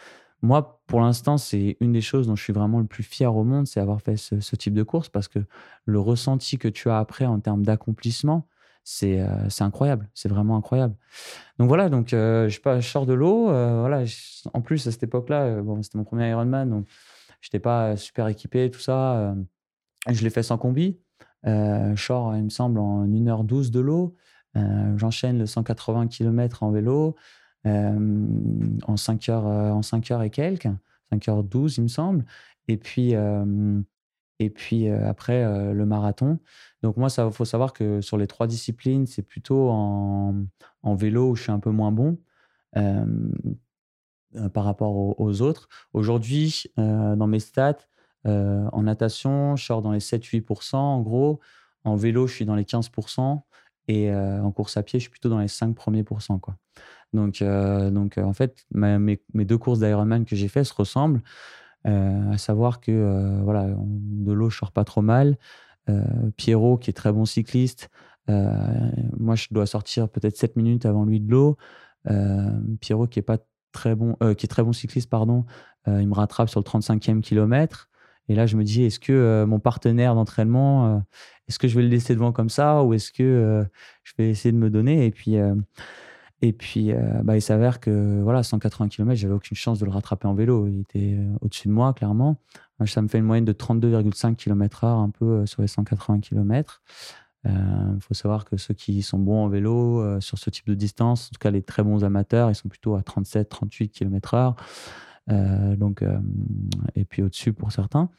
moi, pour l'instant, c'est une des choses dont je suis vraiment le plus fier au monde, c'est avoir fait ce, ce, type de course parce que le ressenti que tu as après en termes d'accomplissement, euh, c'est incroyable, c'est vraiment incroyable. Donc voilà, donc euh, je, pas, je sors de l'eau. Euh, voilà, en plus, à cette époque-là, bon, c'était mon premier Ironman, donc je n'étais pas super équipé, tout ça. je l'ai fait sans combi. je sors, il me semble, en 1h12 de l'eau. J'enchaîne le 180 km en vélo en 5 heures, en 5 heures et quelques, 5h12, il me semble. Et puis, et puis après, le marathon. Donc moi, il faut savoir que sur les trois disciplines, c'est plutôt en, vélo où je suis un peu moins bon par rapport aux, autres. Aujourd'hui, dans mes stats, en natation, je sors dans les 7-8%, en gros. En vélo, je suis dans les 15%. Et en course à pied, je suis plutôt dans les 5 premiers pourcents. Donc, en fait, mes, deux courses d'Ironman que j'ai fait se ressemblent. À savoir que voilà, de l'eau, je sors pas trop mal. Pierrot, qui est très bon cycliste, moi, je dois sortir peut-être 7 minutes avant lui de l'eau. Pierrot, qui est pas très bon, qui est très bon cycliste, pardon, il me rattrape sur le 35e kilomètre. Et là, je me dis, est-ce que mon partenaire d'entraînement, est-ce que je vais le laisser devant comme ça ou est-ce que je vais essayer de me donner? Et puis, et puis bah, il s'avère que voilà, 180 km, j'avais aucune chance de le rattraper en vélo. Il était au-dessus de moi, clairement. Ça me fait une moyenne de 32,5 km/h, un peu sur les 180 km. Il faut savoir que ceux qui sont bons en vélo sur ce type de distance, en tout cas les très bons amateurs, ils sont plutôt à 37-38 km/h. donc, et puis au-dessus pour certains.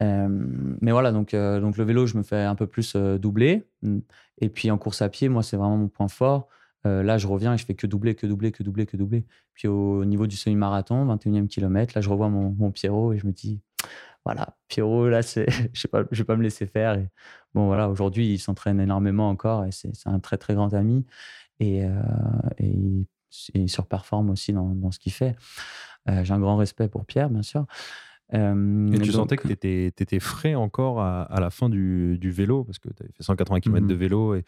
mais voilà, donc, donc le vélo, je me fais un peu plus doubler. Mmh. Et puis en course à pied, moi, c'est vraiment mon point fort. Là, je reviens et je fais que doubler, que doubler, que doubler, que doubler. Puis au niveau du semi-marathon, 21e kilomètre, là, je revois mon, mon Pierrot et je me dis, voilà, Pierrot, là, je ne vais pas me laisser faire. Et bon, voilà, aujourd'hui, il s'entraîne énormément encore et c'est un très, très grand ami. Et, et il surperforme aussi dans, ce qu'il fait. Euh, j'ai un grand respect pour Pierre, bien sûr. Euh, et tu sentais que tu étais, frais encore à, la fin du, vélo, parce que tu avais fait 180 km de mmh vélo et,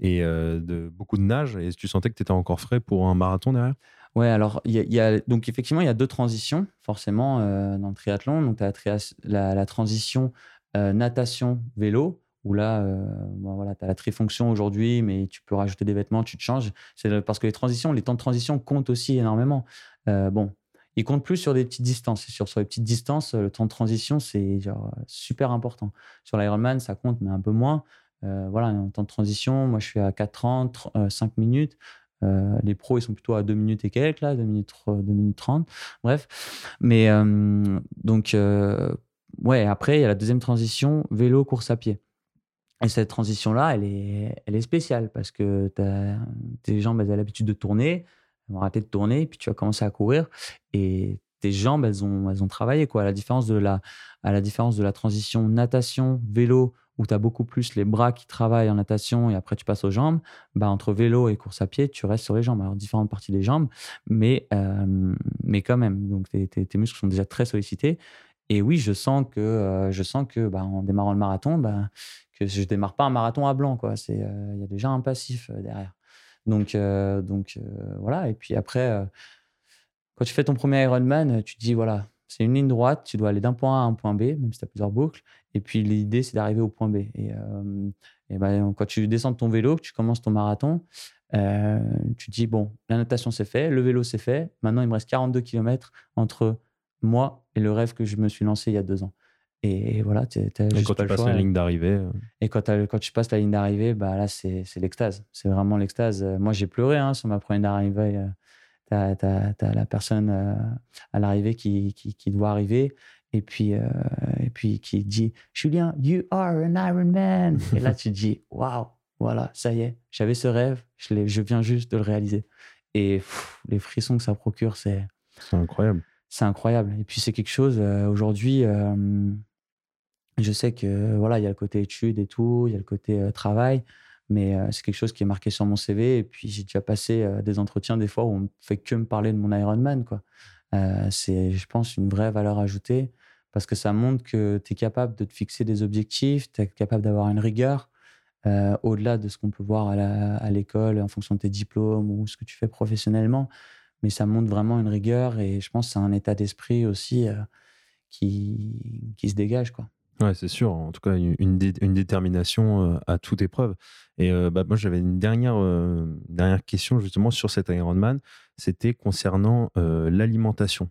et euh, de, beaucoup de nage, et tu sentais que tu étais encore frais pour un marathon derrière? Ouais, alors, il y, a, donc effectivement, il y a deux transitions, forcément, dans le triathlon. Donc, tu as la, transition natation-vélo où là, euh, voilà, tu as la trifonction aujourd'hui, mais tu peux rajouter des vêtements, tu te changes. C'est parce que les transitions, les temps de transition comptent aussi énormément. Euh, bon, ils comptent plus sur des petites distances. Sur, sur les petites distances, le temps de transition, c'est super important. Sur l'Ironman, ça compte, mais un peu moins. Euh, voilà, en temps de transition, moi, je suis à 4h30, 5 minutes. les pros, ils sont plutôt à 2 minutes et quelques, là, 2 minutes, 2 minutes 30. Bref. Mais donc, ouais, après, il y a la deuxième transition, vélo, course à pied. Et cette transition-là, elle est, elle est spéciale parce que tes jambes, elles ont l'habitude de tourner, elles vont arrêter de tourner, puis tu vas commencer à courir et tes jambes, elles ont, elles ont travaillé. Quoi. À, la différence de la, à la différence de la transition natation, vélo, où tu as beaucoup plus les bras qui travaillent en natation et après tu passes aux jambes, bah, entre vélo et course à pied, tu restes sur les jambes. Alors, différentes parties des jambes, mais, euh, mais quand même. Donc, tes, tes, muscles sont déjà très sollicités. Et oui, je sens que, euh, je sens que bah, en démarrant le marathon, bah, que je démarre pas un marathon à blanc. euh, Il y a déjà un passif derrière. Donc, donc voilà. Et puis après, quand tu fais ton premier Ironman, tu te dis voilà, c'est une ligne droite, tu dois aller d'un point A à un point B, même si tu as plusieurs boucles. Et puis l'idée, c'est d'arriver au point B. Et, et ben, quand tu descends de ton vélo, que tu commences ton marathon, tu te dis bon, la natation c'est fait, le vélo c'est fait. Maintenant, il me reste 42 km entre moi et le rêve que je me suis lancé il y a deux ans. Et voilà, tu quand tu passes la ligne d'arrivée. Euh. Et quand, quand tu passes la ligne d'arrivée, bah là, c'est l'extase. C'est vraiment l'extase. Moi, j'ai pleuré hein, sur ma première arrivée. Tu as, la personne euh, à l'arrivée qui, qui, qui, doit arriver et puis, euh, et puis qui dit Julien, you are an Iron Man. et là, tu te dis Waouh, voilà, ça y est, j'avais ce rêve, je, je viens juste de le réaliser. Et les frissons que ça procure, c'est. C'est incroyable c'est incroyable. Et puis c'est quelque chose, aujourd'hui, je sais que voilà, il y a le côté études et tout, il y a le côté travail, mais c'est quelque chose qui est marqué sur mon CV. Et puis j'ai déjà passé des entretiens des fois où on ne fait que me parler de mon Ironman. Quoi. c'est, je pense, une vraie valeur ajoutée parce que ça montre que tu es capable de te fixer des objectifs, tu es capable d'avoir une rigueur. au-delà de ce qu'on peut voir à l'école en fonction de tes diplômes ou ce que tu fais professionnellement mais ça montre vraiment une rigueur et je pense que c'est un état d'esprit aussi euh, qui, se dégage. Quoi. Ouais, c'est sûr. En tout cas, une, détermination euh, à toute épreuve. Et euh, bah, moi, j'avais une dernière question justement sur cet Ironman. C'était concernant l'alimentation.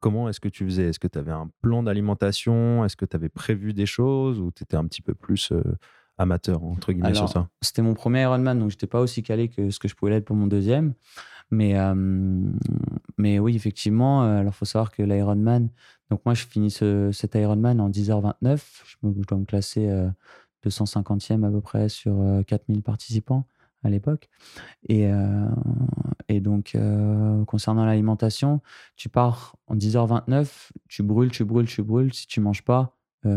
Comment est-ce que tu faisais? Est-ce que tu avais un plan d'alimentation? Est-ce que tu avais prévu des choses? Ou tu étais un petit peu plus amateur, entre guillemets, sur ça? C'était mon premier Ironman, donc je n'étais pas aussi calé que ce que je pouvais l'être pour mon deuxième. Mais, mais oui, effectivement, alors il faut savoir que l'Ironman, donc moi je finis ce, cet Ironman en 10h29, je, dois me classer 250e à peu près sur 4000 participants à l'époque. Et, et donc, concernant l'alimentation, tu pars en 10h29, tu brûles, tu brûles, tu brûles. Si tu manges pas,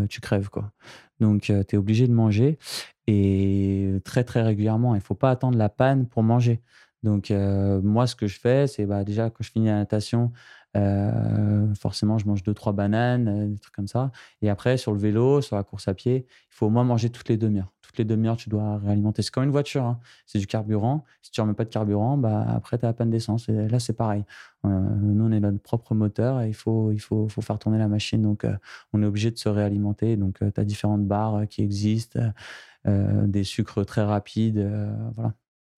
tu crèves. Quoi. Donc, tu es obligé de manger et très, très régulièrement. Il ne faut pas attendre la panne pour manger. Donc, moi, ce que je fais, c'est bah, déjà, quand je finis la natation, forcément, je mange deux, trois bananes, des trucs comme ça. Et après, sur le vélo, sur la course à pied, il faut au moins manger toutes les demi-heures. Toutes les demi-heures, tu dois réalimenter. C'est comme une voiture, hein. c'est du carburant. Si tu remets pas de carburant, bah, après, tu as la panne d'essence. Et là, c'est pareil. nous, on est notre propre moteur et il faut, il faut, faut faire tourner la machine. Donc, on est obligé de se réalimenter. Donc, tu as différentes barres qui existent, des sucres très rapides. voilà.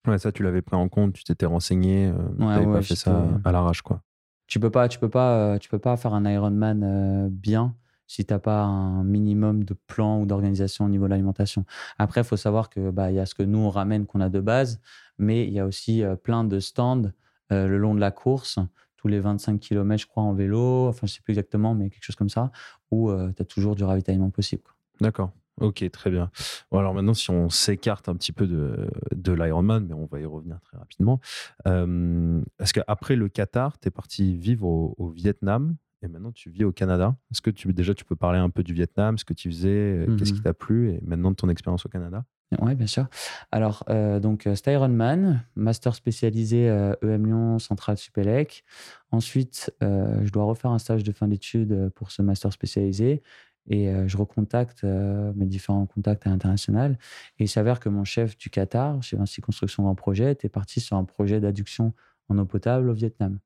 Ouais, ça, tu l'avais pris en compte, tu t'étais renseigné, tu n'avais pas fait ça à l'arrache, quoi. Tu peux pas, tu peux pas, tu peux pas faire un Ironman bien si tu n'as pas un minimum de plan ou d'organisation au niveau de l'alimentation. Après, il faut savoir que bah, y a ce que nous on ramène qu'on a de base, mais il y a aussi plein de stands le long de la course, tous les 25 km, je crois, en vélo, enfin je sais plus exactement, mais quelque chose comme ça, où tu as toujours du ravitaillement possible. D'accord. Ok, très bien. Bon, alors maintenant, si on s'écarte un petit peu de, de l'Ironman, mais on va y revenir très rapidement. Euh, Est-ce qu'après le Qatar, tu es parti vivre au, Vietnam? Et maintenant tu vis au Canada Est-ce que tu, déjà tu peux parler un peu du Vietnam, ce que tu faisais, euh, qu'est-ce qui mmh t'a plu et maintenant de ton expérience au Canada? Oui, bien sûr. Alors, euh, donc, c'est Ironman, master spécialisé EM e Lyon, Centrale Supélec. Ensuite, je dois refaire un stage de fin d'études pour ce master spécialisé. Et je recontacte mes différents contacts à l'international. Et il s'avère que mon chef du Qatar, chez Vinci Construction Grand Projet, était parti sur un projet d'adduction en eau potable au Vietnam.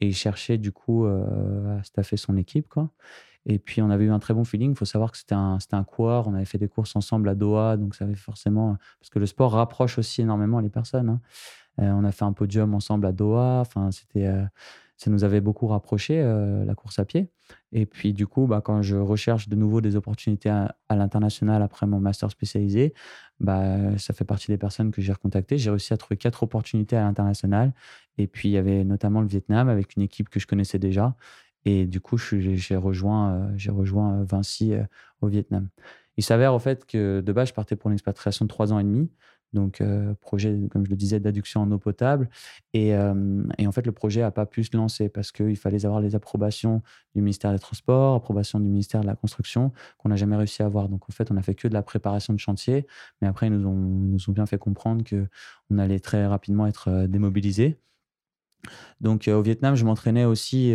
Et il cherchait du coup à staffer son équipe. Quoi. Et puis on avait eu un très bon feeling. Il faut savoir que c'était un, un coureur. On avait fait des courses ensemble à Doha. Donc ça avait forcément. Parce que le sport rapproche aussi énormément les personnes. Hein. on a fait un podium ensemble à Doha. C'était ça nous avait beaucoup rapproché, euh, la course à pied. Et puis, du coup, bah, quand je recherche de nouveau des opportunités à, l'international après mon master spécialisé, bah, ça fait partie des personnes que j'ai recontactées. J'ai réussi à trouver quatre opportunités à l'international. Et puis, il y avait notamment le Vietnam avec une équipe que je connaissais déjà. Et du coup, j'ai rejoint, euh, rejoint euh, Vinci au Vietnam. Il s'avère, au fait, que de base, je partais pour une expatriation de trois ans et demi. Donc, euh, projet, comme je le disais, d'adduction en eau potable. Et, euh, et, en fait, le projet n'a pas pu se lancer parce qu'il fallait avoir les approbations du ministère des Transports, approbation du ministère de la Construction, qu'on n'a jamais réussi à avoir. Donc, en fait, on a fait que de la préparation de chantier. Mais après, ils nous ont, nous ont bien fait comprendre qu'on allait très rapidement être euh, démobilisés. Donc, au Vietnam, je m'entraînais aussi,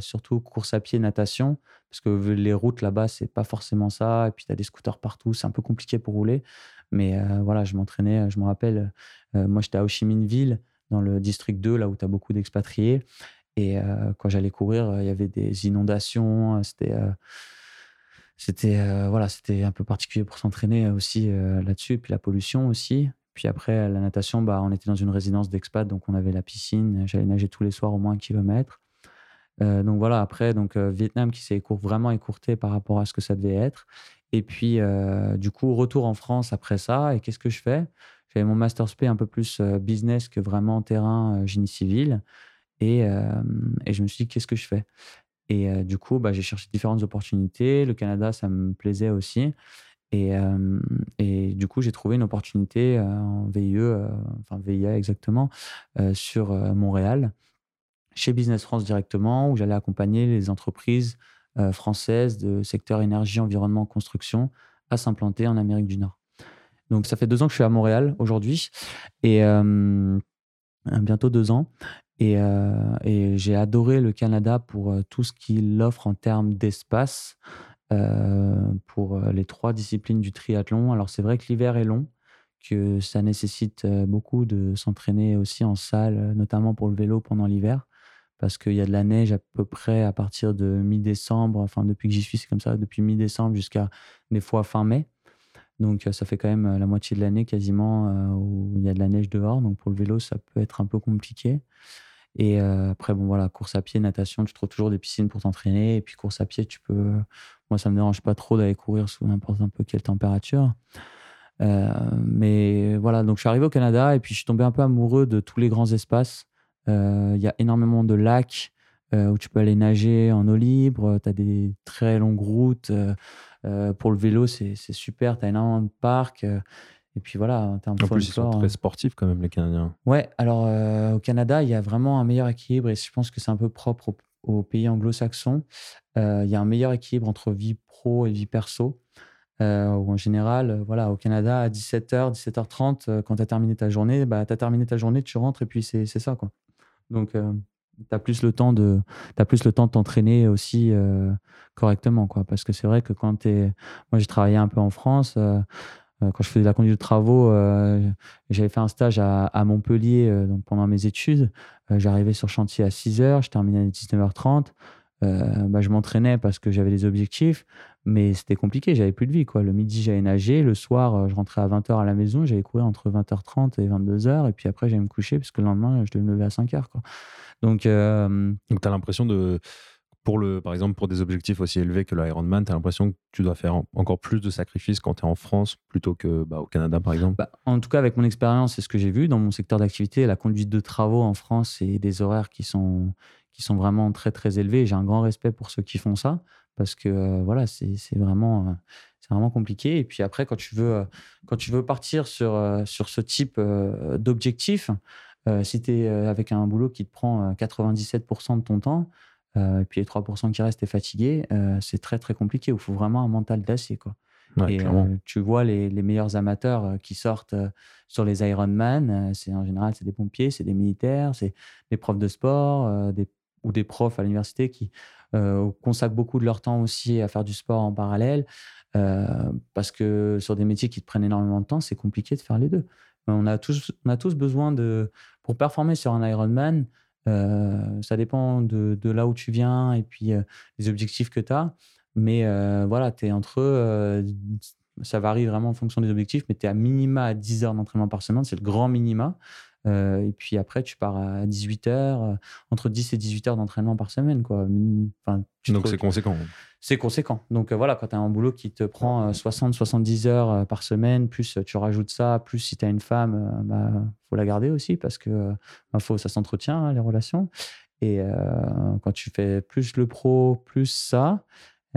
surtout course à pied, natation, parce que les routes là-bas, c'est pas forcément ça. Et puis, tu as des scooters partout, c'est un peu compliqué pour rouler. Mais euh, voilà, je m'entraînais, je me rappelle, euh, moi j'étais à Ho Chi Minh Ville, dans le district 2, là où tu as beaucoup d'expatriés. Et euh, quand j'allais courir, il y avait des inondations, c'était c'était voilà, c'était un peu particulier pour s'entraîner aussi là-dessus, puis la pollution aussi. Puis après, la natation, bah, on était dans une résidence d'expat, donc on avait la piscine. J'allais nager tous les soirs au moins un kilomètre. donc voilà, après, donc Vietnam qui s'est vraiment écourté par rapport à ce que ça devait être. Et puis, euh, du coup, retour en France après ça. Et qu'est-ce que je fais? J'avais mon master SP un peu plus euh, business que vraiment terrain, euh, génie civil. Et, et, je me suis dit, qu'est-ce que je fais? Et du coup, bah, j'ai cherché différentes opportunités. Le Canada, ça me plaisait aussi. Et, et du coup, j'ai trouvé une opportunité en VIE, enfin VIA exactement, sur Montréal, chez Business France directement, où j'allais accompagner les entreprises euh, française de secteur énergie, environnement, construction à s'implanter en Amérique du Nord. Donc ça fait deux ans que je suis à Montréal aujourd'hui et euh, bientôt deux ans. Euh, et j'ai adoré le Canada pour tout ce qu'il offre en termes d'espace pour les trois disciplines du triathlon. Alors c'est vrai que l'hiver est long, que ça nécessite beaucoup de s'entraîner aussi en salle, notamment pour le vélo pendant l'hiver parce qu'il y a de la neige à peu près à partir de mi-décembre. Enfin, depuis que j'y suis, c'est comme ça, depuis mi-décembre jusqu'à des fois fin mai. Donc, ça fait quand même la moitié de l'année quasiment où il y a de la neige dehors. Donc, pour le vélo, ça peut être un peu compliqué. Et après, bon, voilà, course à pied, natation, tu trouves toujours des piscines pour t'entraîner. Et puis, course à pied, tu peux. Moi, ça me dérange pas trop d'aller courir sous n'importe un peu quelle température. mais voilà, donc je suis arrivé au Canada et puis je suis tombé un peu amoureux de tous les grands espaces. Euh, il y a énormément de lacs euh, où tu peux aller nager en eau libre. Tu as des très longues routes. Euh, pour le vélo, c'est super. Tu as énormément de parcs. Et puis voilà, en termes en plus, ils sont très sportifs quand même, les Canadiens. Ouais, alors au Canada, il y a vraiment un meilleur équilibre et je pense que c'est un peu propre aux, pays anglo-saxons. il y a un meilleur équilibre entre vie pro et vie perso. ou en général, voilà, au Canada, à 17h, 17h30, quand tu as terminé ta journée, bah, tu as terminé ta journée, tu rentres et puis c'est ça. Quoi. Donc, tu as plus le temps de plus le temps de t'entraîner aussi correctement quoi parce que c'est vrai que quand tu moi j'ai travaillé un peu en France euh, quand je faisais la conduite de travaux, euh, j'avais fait un stage à, Montpellier euh, donc pendant mes études. J'arrivais sur chantier à 6 h, je terminais à 19h30. Bah, je m'entraînais parce que j'avais des objectifs, mais c'était compliqué, j'avais plus de vie. Quoi. Le midi, j'allais nager, le soir, je rentrais à 20h à la maison, j'allais courir entre 20h30 et 22h, et puis après, j'allais me coucher, parce que le lendemain, je devais me lever à 5h. Quoi. Donc, donc tu as l'impression de pour le, par exemple, pour des objectifs aussi élevés que l'Ironman, tu as l'impression que tu dois faire encore plus de sacrifices quand tu es en France plutôt que bah, au Canada, par exemple? Bah, En tout cas, avec mon expérience c'est ce que j'ai vu dans mon secteur d'activité, la conduite de travaux en France, c'est des horaires qui sont, qui sont vraiment très, très élevés. J'ai un grand respect pour ceux qui font ça parce que euh, voilà, c'est vraiment, euh, c'est vraiment compliqué. Et puis après, quand tu veux, euh, quand tu veux partir sur, sur ce type d'objectif, si tu es avec un boulot qui te prend 97% de ton temps, et puis les 3% qui restent, et fatigué, euh, c'est très très compliqué. Il faut vraiment un mental d'acier. Quoi. et tu vois les, les, meilleurs amateurs qui sortent sur les Ironman, c'est en général c'est des pompiers, c'est des militaires, c'est des profs de sport des, ou des profs à l'université qui consacrent beaucoup de leur temps aussi à faire du sport en parallèle. parce que sur des métiers qui te prennent énormément de temps, c'est compliqué de faire les deux. On a tous, on a tous besoin de, pour performer sur un Ironman, euh, ça dépend de, là où tu viens et puis euh, les objectifs que tu as. Mais euh, voilà, tu es entre ça varie vraiment en fonction des objectifs, mais tu es à minima à 10 heures d'entraînement par semaine, c'est le grand minima. Et puis après, tu pars à 18 heures, entre 10 et 18 heures d'entraînement par semaine. Quoi. Enfin, Donc c'est conséquent c'est conséquent. Donc euh, voilà, quand tu as un boulot qui te prend 60-70 euh, heures euh, par semaine, plus tu rajoutes ça, plus si tu as une femme, il bah, faut la garder aussi parce que bah, faut, ça s'entretient, hein, les relations. Et quand tu fais plus le pro, plus ça,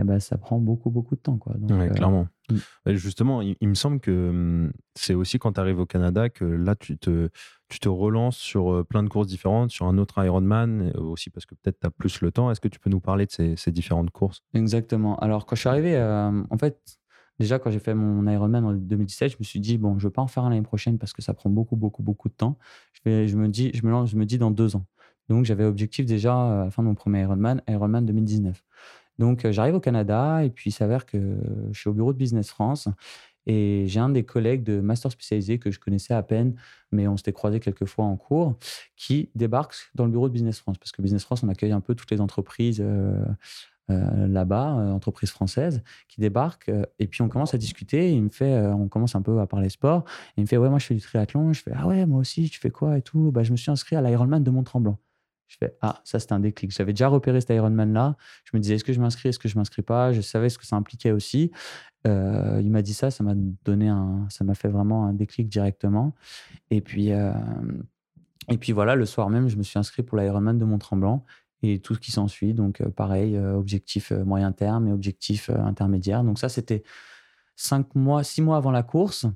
eh ben, ça prend beaucoup, beaucoup de temps. Quoi. Donc, clairement. Mm. Justement, il, me semble que hum, c'est aussi quand tu arrives au Canada que là, tu te, tu te relances sur euh, plein de courses différentes, sur un autre Ironman, aussi parce que peut-être tu as plus le temps. Est-ce que tu peux nous parler de ces, différentes courses? Exactement. Alors, quand je suis arrivé, euh, en fait, déjà, quand j'ai fait mon Ironman en 2017, je me suis dit, bon, je ne veux pas en faire un l'année prochaine parce que ça prend beaucoup, beaucoup, beaucoup de temps. Je, vais, je, me, dis, je, me, lance, je me dis dans deux ans. Donc, j'avais objectif déjà à la fin de mon premier Ironman, Ironman 2019. Donc, j'arrive au Canada et puis il s'avère que je suis au bureau de Business France et j'ai un des collègues de master spécialisé que je connaissais à peine, mais on s'était croisé quelques fois en cours, qui débarque dans le bureau de Business France. Parce que Business France, on accueille un peu toutes les entreprises euh, euh, là-bas, euh, entreprises françaises, qui débarquent. et puis on commence à discuter. il me fait, on commence un peu à parler sport. il me fait, ouais, moi je fais du triathlon. Je fais, ah ouais, moi aussi, tu fais quoi et tout? Bah, je me suis inscrit à l'Ironman de Mont-Tremblant. Je fais Ah, ça c'est un déclic. J'avais déjà repéré cet Ironman là. Je me disais Est-ce que je m'inscris Est-ce que je m'inscris pas? Je savais ce que ça impliquait aussi. Euh, il m'a dit ça, ça m'a donné un, ça m'a fait vraiment un déclic directement. Et puis, euh, et puis voilà, le soir même, je me suis inscrit pour l'Ironman de Mont-Tremblant et tout ce qui s'ensuit. Donc euh, pareil, objectif moyen terme et objectif intermédiaire. Donc ça, c'était cinq mois, six mois avant la course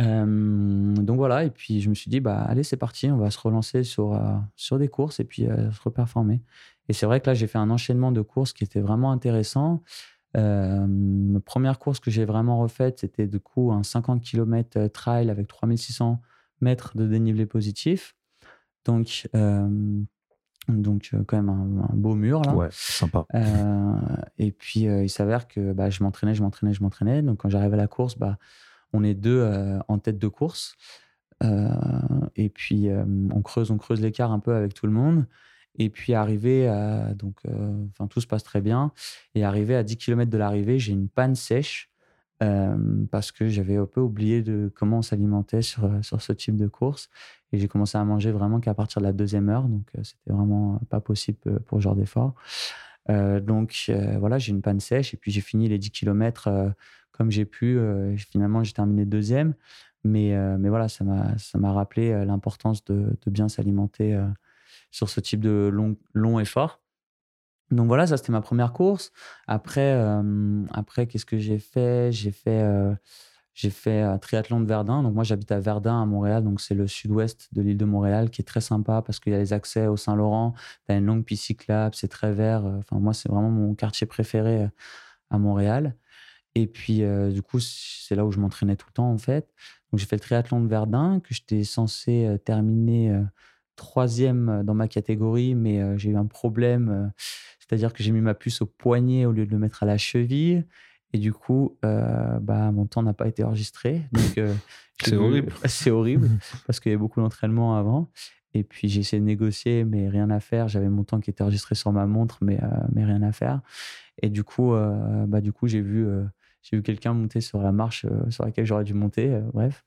donc voilà, et puis je me suis dit, bah, allez, c'est parti, on va se relancer sur, sur des courses et puis se reperformer. Et c'est vrai que là, j'ai fait un enchaînement de courses qui était vraiment intéressant. première course que j'ai vraiment refaite, c'était du coup un 50 km trail avec 3600 mètres de dénivelé positif. Donc, donc quand même un, beau mur là. Ouais, sympa. et puis il s'avère que bah, je m'entraînais, je m'entraînais, je m'entraînais. Donc quand j'arrive à la course, bah, on est deux euh, en tête de course. Euh, et puis, euh, on creuse, on creuse l'écart un peu avec tout le monde. Et puis, arrivé à. Donc, enfin, tout se passe très bien. Et arrivé à 10 km de l'arrivée, j'ai une panne sèche. parce que j'avais un peu oublié de comment on s'alimentait sur, sur ce type de course. Et j'ai commencé à manger vraiment qu'à partir de la deuxième heure. Donc, c'était vraiment pas possible pour ce genre d'effort. donc, voilà, j'ai une panne sèche. Et puis, j'ai fini les 10 km comme j'ai pu. Euh, finalement, j'ai terminé deuxième. Mais, euh, mais voilà, ça m'a rappelé euh, l'importance de, bien s'alimenter sur ce type de long, long effort. Donc voilà, ça c'était ma première course. Après, après qu'est-ce que j'ai fait? J'ai fait, j'ai fait un triathlon de Verdun. Donc moi j'habite à Verdun à Montréal, donc c'est le sud-ouest de l'île de Montréal qui est très sympa parce qu'il y a les accès au Saint-Laurent. Tu as une longue piste cyclable, c'est très vert. Enfin moi c'est vraiment mon quartier préféré à Montréal. Et puis, du coup, c'est là où je m'entraînais tout le temps, en fait. Donc, j'ai fait le triathlon de Verdun, que j'étais censé terminer troisième dans ma catégorie, mais j'ai eu un problème. C'est-à-dire que j'ai mis ma puce au poignet au lieu de le mettre à la cheville. Et du coup, bah, mon temps n'a pas été enregistré. Donc, c'est horrible. C'est horrible parce qu'il y avait beaucoup d'entraînement avant. Et puis j'ai essayé de négocier, mais rien à faire. J'avais mon temps qui était enregistré sur ma montre, mais, mais rien à faire. Et du coup, bah, du coup j'ai vu, j'ai vu quelqu'un monter sur la marche sur laquelle j'aurais dû monter. bref.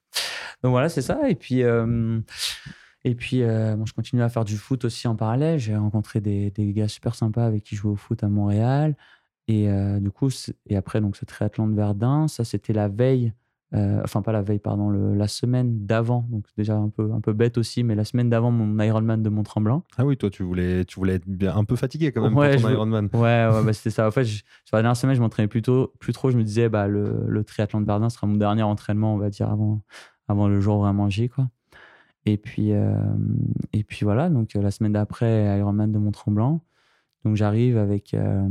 Donc voilà, c'est ça. Et puis, et puis je continue à faire du foot aussi en parallèle. J'ai rencontré des, des, gars super sympas avec qui je jouais au foot à Montréal. Et du coup, et après, donc, ce triathlon de Verdun, ça, c'était la veille euh, enfin pas la veille, pardon, la semaine d'avant, donc déjà un peu, un peu bête aussi, mais la semaine d'avant mon Ironman de Mont-Tremblant. Ah oui, toi tu voulais, tu voulais être bien, un peu fatigué quand même ouais, pour ton je, Ironman. Ouais, ouais bah, c'était ça. En fait, sur la dernière semaine, je m'entraînais plutôt, plus trop. Je me disais, bah, le, le triathlon de Verdun sera mon dernier entraînement, on va dire, avant, avant le jour vraiment J, quoi. Et puis, euh, et puis voilà, donc la semaine d'après, Ironman de Mont-Tremblant. Donc j'arrive avec, euh,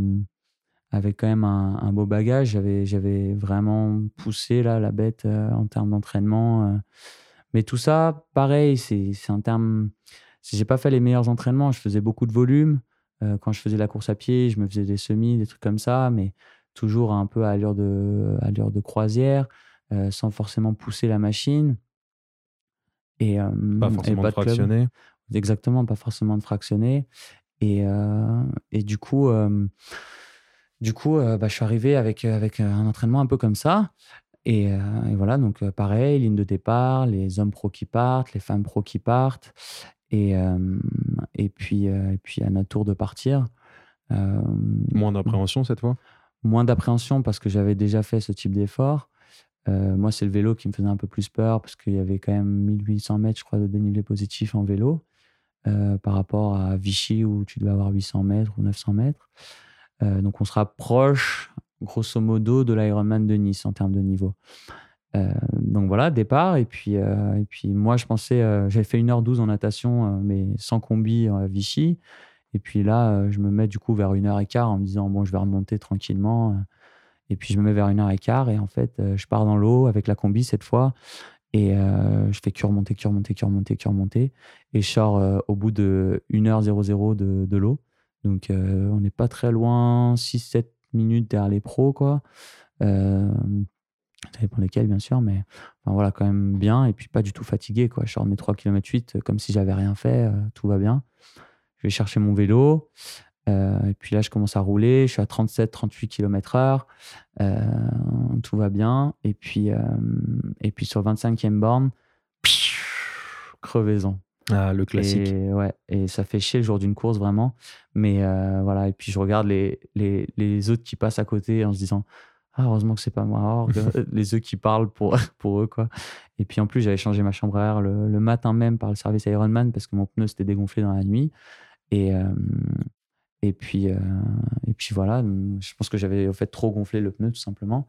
avec quand même un, beau bagage. J'avais, j'avais vraiment poussé là, la bête euh, en termes d'entraînement. Euh. Mais tout ça, pareil, c'est, c'est un terme. Si j'ai pas fait les meilleurs entraînements, je faisais beaucoup de volume. Euh, quand je faisais la course à pied, je me faisais des semis, des trucs comme ça, mais toujours un peu à allure de, allure de croisière, sans forcément pousser la machine. Et, pas forcément de fractionner. Exactement, pas forcément de fractionner. Et, et du coup, du coup, euh, bah, je suis arrivé avec, euh, avec euh, un entraînement un peu comme ça. Et, voilà, donc pareil, ligne de départ, les hommes pro qui partent, les femmes pro qui partent. Et, et, puis, et puis à notre tour de partir. Moins d'appréhension cette fois? Moins d'appréhension parce que j'avais déjà fait ce type d'effort. moi, c'est le vélo qui me faisait un peu plus peur parce qu'il y avait quand même 1800 mètres, je crois, de dénivelé positif en vélo par rapport à Vichy où tu devais avoir 800 mètres ou 900 mètres. Euh, donc on se rapproche grosso modo de l'Ironman de Nice en termes de niveau. Euh, donc voilà, départ. Et puis, euh, et puis moi, je pensais, j'avais fait 1h12 en natation, mais sans combi à Vichy. Et puis là, je me mets du coup vers 1h15 en me disant, bon, je vais remonter tranquillement. Et puis je me mets vers 1h15 et en fait, je pars dans l'eau avec la combi cette fois. Et je fais que remonter, que remonter, que remonter, que remonter. Et je sors au bout de 1h00 de, de l'eau. Donc, euh, on n'est pas très loin, 6-7 minutes derrière les pros, quoi. Euh, ça dépend lesquels, bien sûr, mais voilà, quand même bien. Et puis, pas du tout fatigué, quoi. Je sors de mes 3 km 8 comme si j'avais rien fait, euh, tout va bien. Je vais chercher mon vélo. et puis là, je commence à rouler. Je suis à 37-38 km/h. tout va bien. Et puis, et puis sur 25e borne, crevaison. Ah, le classique. Et, ouais, et ça fait chier le jour d'une course, vraiment. Mais euh, voilà, et puis je regarde les, les, les, autres qui passent à côté en se disant Ah, heureusement que c'est pas moi. les eux qui parlent pour, pour eux, quoi. Et puis en plus, j'avais changé ma chambre à air le, le, matin même par le service Ironman parce que mon pneu s'était dégonflé dans la nuit. Et, euh, et, puis, euh, et puis voilà, je pense que j'avais au fait trop gonflé le pneu, tout simplement.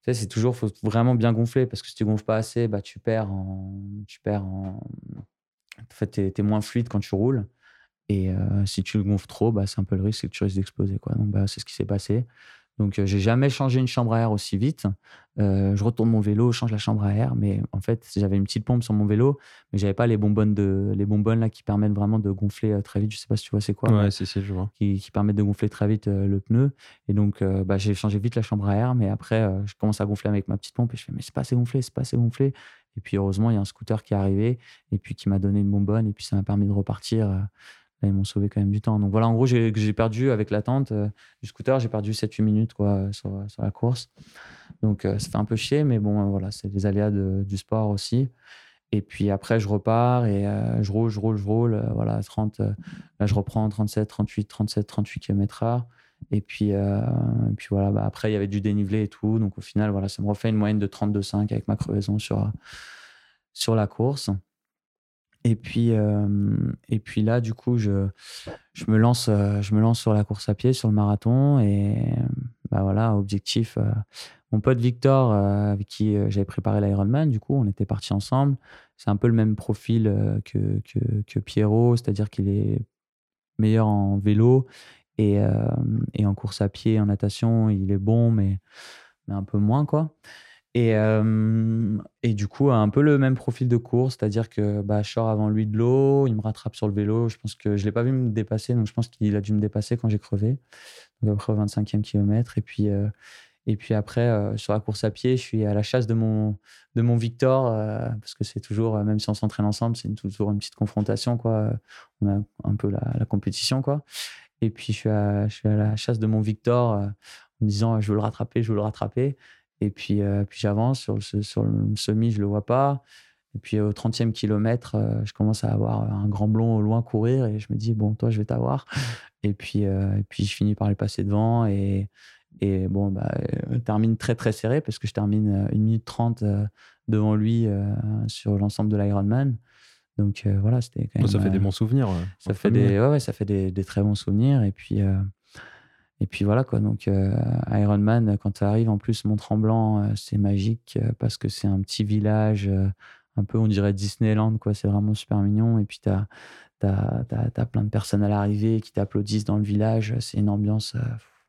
Tu sais, c'est toujours, faut vraiment bien gonfler parce que si tu gonfles pas assez, bah, tu perds en, tu perds en, en fait, tu es, moins fluide quand tu roules. Et euh, si tu le gonfles trop, bah, c'est un peu le risque, que tu risques d'exploser. Quoi. Donc, bah, c'est ce qui s'est passé. Donc, euh, j'ai jamais changé une chambre à air aussi vite. Euh, je retourne mon vélo, je change la chambre à air, mais en fait, j'avais une petite pompe sur mon vélo, mais j'avais pas les bonbonnes de, les bonbonnes là qui permettent vraiment de gonfler très vite. Je sais pas si tu vois c'est quoi. Ouais, c'est je vois. Qui, qui, permettent de gonfler très vite le pneu. Et donc, bah, j'ai changé vite la chambre à air, mais après, je commence à gonfler avec ma petite pompe et je fais, mais c'est pas assez gonflé, c'est pas assez gonflé. Et puis heureusement, il y a un scooter qui est arrivé et puis qui m'a donné une bonbonne et puis ça m'a permis de repartir. Euh, là, ils m'ont sauvé quand même du temps. Donc voilà, en gros, j'ai perdu avec l'attente euh, du scooter, j'ai perdu 7-8 minutes quoi, sur, sur, la course. Donc euh, ça fait un peu chier, mais bon, voilà, c'est les aléas du sport aussi. Et puis après, je repars et je roule, je roule, je roule. voilà, 30, là, je reprends 37, 38, 37, 38 km/h. Et puis, euh, puis voilà, bah après, il y avait du dénivelé et tout. Donc au final, voilà, ça me refait une moyenne de 32,5 avec ma crevaison sur, sur la course. Et puis, euh, et puis là, du coup, je, je, me lance, euh, je me lance sur la course à pied, sur le marathon. Et bah voilà, objectif. mon pote Victor, avec qui j'avais préparé l'Ironman, du coup, on était partis ensemble. C'est un peu le même profil que, que, que Pierrot, c'est-à-dire qu'il est meilleur en vélo et, et, en course à pied, en natation, il est bon, mais un peu moins, quoi. Et, et du coup, un peu le même profil de course, c'est-à-dire que bah, je sors avant lui de l'eau, il me rattrape sur le vélo. Je pense que je ne l'ai pas vu me dépasser, donc je pense qu'il a dû me dépasser quand j'ai crevé, donc après au 25e kilomètre. Et puis, et puis après, sur la course à pied, je suis à la chasse de mon, de mon Victor, parce que c'est toujours, même si on s'entraîne ensemble, c'est toujours une petite confrontation. Quoi. On a un peu la, la compétition. Quoi. Et puis, je suis, à, je la chasse de mon Victor en me disant, je veux le rattraper, je veux le rattraper. Et puis, euh, puis j'avance sur le, sur le semi, je le vois pas. Et puis au 30e kilomètre, euh, je commence à avoir un grand blond au loin courir et je me dis, bon, toi, je vais t'avoir. Et puis, euh, et puis je finis par lui passer devant et, et bon, bah, termine très très serré parce que je termine 1 minute 30 devant lui sur l'ensemble de l'Ironman. Donc voilà, c'était quand même. Ça fait des bons souvenirs. Ça fait des, ouais, ouais, ça fait des, des, très bons souvenirs. Et puis, et puis voilà quoi. Donc euh, Ironman, quand ça arrive en plus Mont Tremblant, euh, c'est magique euh, parce que c'est un petit village, un peu on dirait Disneyland quoi. C'est vraiment super mignon. Et puis tu as, as, plein de personnes à l'arrivée qui t'applaudissent dans le village. C'est une ambiance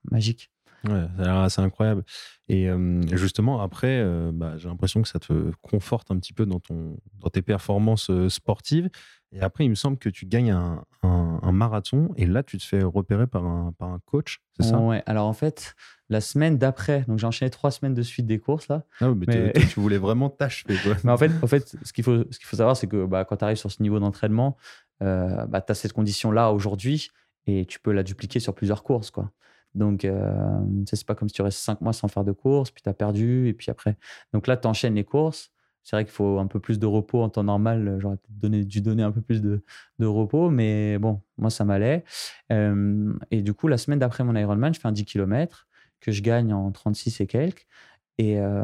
magique. Ouais, c'est incroyable. Et justement, après, bah, j'ai l'impression que ça te conforte un petit peu dans, ton, dans tes performances sportives. Et après, il me semble que tu gagnes un, un, marathon et là, tu te fais repérer par un, par un coach, c'est ça? Ouais, alors en fait, la semaine d'après, donc j'ai enchaîné trois semaines de suite des courses là. Ah mais, Tu, voulais vraiment t'achever. mais en fait, en fait ce qu'il faut, ce qu'il faut savoir, c'est que bah, quand tu arrives sur ce niveau d'entraînement, euh, bah, tu as cette condition-là aujourd'hui et tu peux la dupliquer sur plusieurs courses. quoi. Donc, euh, c'est pas comme si tu restes cinq mois sans faire de courses, puis tu as perdu, et puis après. Donc là, tu enchaînes les courses. C'est vrai qu'il faut un peu plus de repos en temps normal. J'aurais dû donner un peu plus de, de repos, mais bon, moi, ça m'allait. Euh, et du coup, la semaine d'après mon Ironman, je fais un 10 km que je gagne en 36 et quelques. Et, euh,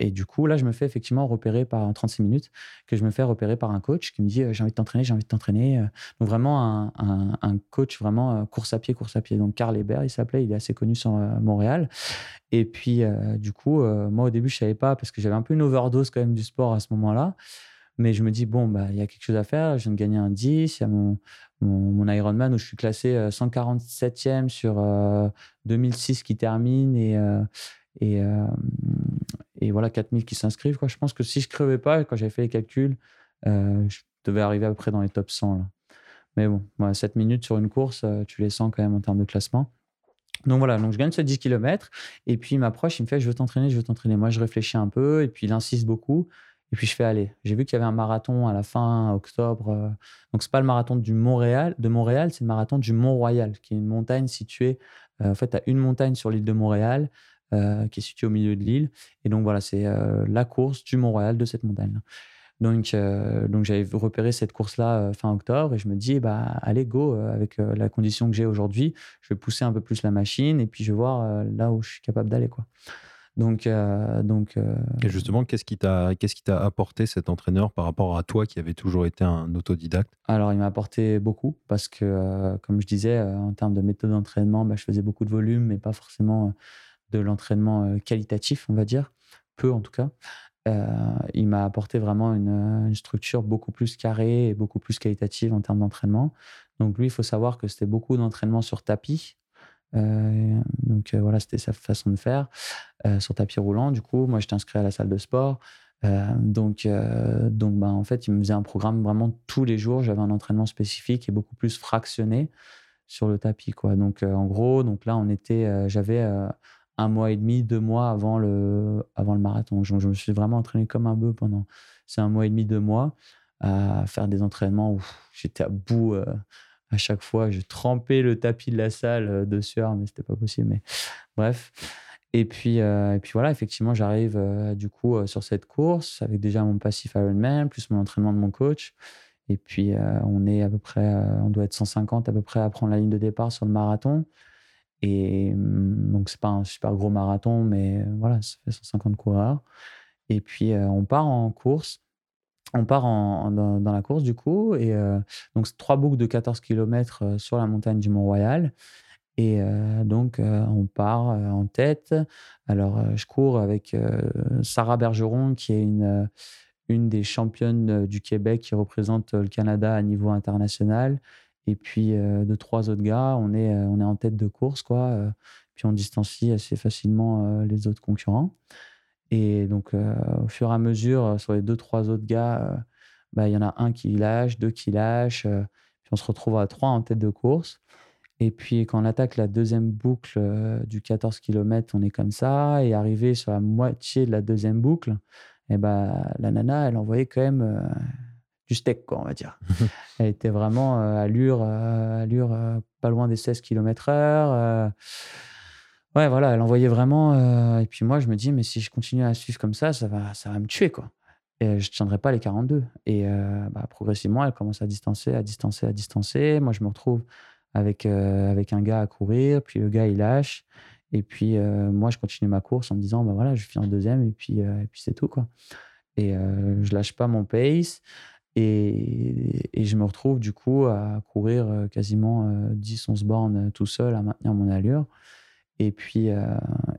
et, du coup, là, je me fais effectivement repérer par 36 minutes, que je me fais repérer par un coach qui me dit J'ai envie de t'entraîner, j'ai envie de t'entraîner. Donc, vraiment, un, un, coach vraiment course à pied, course à pied. Donc, Carl Hébert, il s'appelait, il est assez connu sur Montréal. Et puis, du coup, moi, au début, je savais pas parce que j'avais un peu une overdose quand même du sport à ce moment-là. Mais je me dis, bon, bah, il y a quelque chose à faire. Je viens de gagner un 10. Il y a mon, mon, Ironman où je suis classé 147e sur 2006 qui termine. Et, et, euh, et voilà, 4000 qui s'inscrivent. Je pense que si je crevais pas, quand j'avais fait les calculs, euh, je devais arriver à peu près dans les top 100. Là. Mais bon, 7 minutes sur une course, euh, tu les sens quand même en termes de classement. Donc voilà, donc je gagne ce 10 km. Et puis il m'approche, il me fait Je veux t'entraîner, je veux t'entraîner. Moi, je réfléchis un peu. Et puis il insiste beaucoup. Et puis je fais aller. J'ai vu qu'il y avait un marathon à la fin octobre. donc c'est pas le marathon du Montréal, de Montréal, c'est le marathon du Mont-Royal, qui est une montagne située. en fait, à une montagne sur l'île de Montréal. Euh, qui est situé au milieu de l'île. Et donc voilà, c'est euh, la course du Mont-Royal de cette montagne. Donc, euh, donc j'avais repéré cette course-là fin octobre et je me dis, bah, allez, go, avec la condition que j'ai aujourd'hui, je vais pousser un peu plus la machine et puis je vais voir là où je suis capable d'aller. quoi. Donc, donc, Et justement, qu'est-ce qui t'a qu'est-ce qui t'a apporté cet entraîneur par rapport à toi qui avait toujours été un autodidacte? Alors, il m'a apporté beaucoup parce que, comme je disais, en termes de méthode d'entraînement, bah, je faisais beaucoup de volume, mais pas forcément de l'entraînement euh, qualitatif, on va dire, peu en tout cas. Euh, il m'a apporté vraiment une, structure beaucoup plus carrée et beaucoup plus qualitative en termes d'entraînement. Donc lui, il faut savoir que c'était beaucoup d'entraînement sur tapis. Euh, donc voilà, c'était sa façon de faire sur tapis roulant. Du coup, moi, j'étais inscrit à la salle de sport. donc, donc ben, en fait, il me faisait un programme vraiment tous les jours. J'avais un entraînement spécifique et beaucoup plus fractionné sur le tapis. Quoi. Donc, en gros, donc là, on était, j'avais un mois et demi, deux mois avant le, avant le marathon. Je, me suis vraiment entraîné comme un bœuf pendant ces un mois et demi, deux mois, à faire des entraînements où j'étais à bout euh, à chaque fois. Je trempais le tapis de la salle euh, de sueur, mais c'était pas possible. Mais bref. Et puis, euh, et puis voilà, effectivement, j'arrive du coup sur cette course avec déjà mon passif Ironman, plus mon entraînement de mon coach. Et puis, on est à peu près, on doit être 150 à peu près à prendre la ligne de départ sur le marathon. Et mmh, donc, c'est pas un super gros marathon, mais voilà, ça fait 150 coureurs. Et puis, on part en course. On part dans, la course, du coup. Et donc, c'est trois boucles de 14 km sur la montagne du Mont-Royal. Et donc, on part en tête. Alors, je cours avec Sarah Bergeron, qui est une, une des championnes du Québec qui représente le Canada à niveau international. Et puis, de trois autres gars, on est, on est en tête de course, quoi. puis on distancie assez facilement les autres concurrents. Et donc, au fur et à mesure, sur les deux, trois autres gars, bah, il y en a un qui lâche, deux qui lâchent, puis on se retrouve à trois en tête de course. Et puis, quand on attaque la deuxième boucle du 14 km, on est comme ça. Et arrivé sur la moitié de la deuxième boucle, et bah, la nana, elle envoyait quand même du steak, quoi, on va dire. elle était vraiment à allure, allure pas loin des 16 km/h. ouais, voilà, elle envoyait vraiment. et puis moi, je me dis, mais si je continue à suivre comme ça, ça va, ça va me tuer, quoi. Et je ne tiendrai pas les 42. Et bah, progressivement, elle commence à distancer, à distancer, à distancer. Moi, je me retrouve avec, avec un gars à courir, puis le gars, il lâche. Et puis, moi, je continue ma course en me disant, bah voilà, je finis en deuxième, et puis, et puis c'est tout, quoi. Et je lâche pas mon pace. Et, je me retrouve du coup à courir quasiment 10-11 bornes tout seul, à maintenir mon allure. Et puis,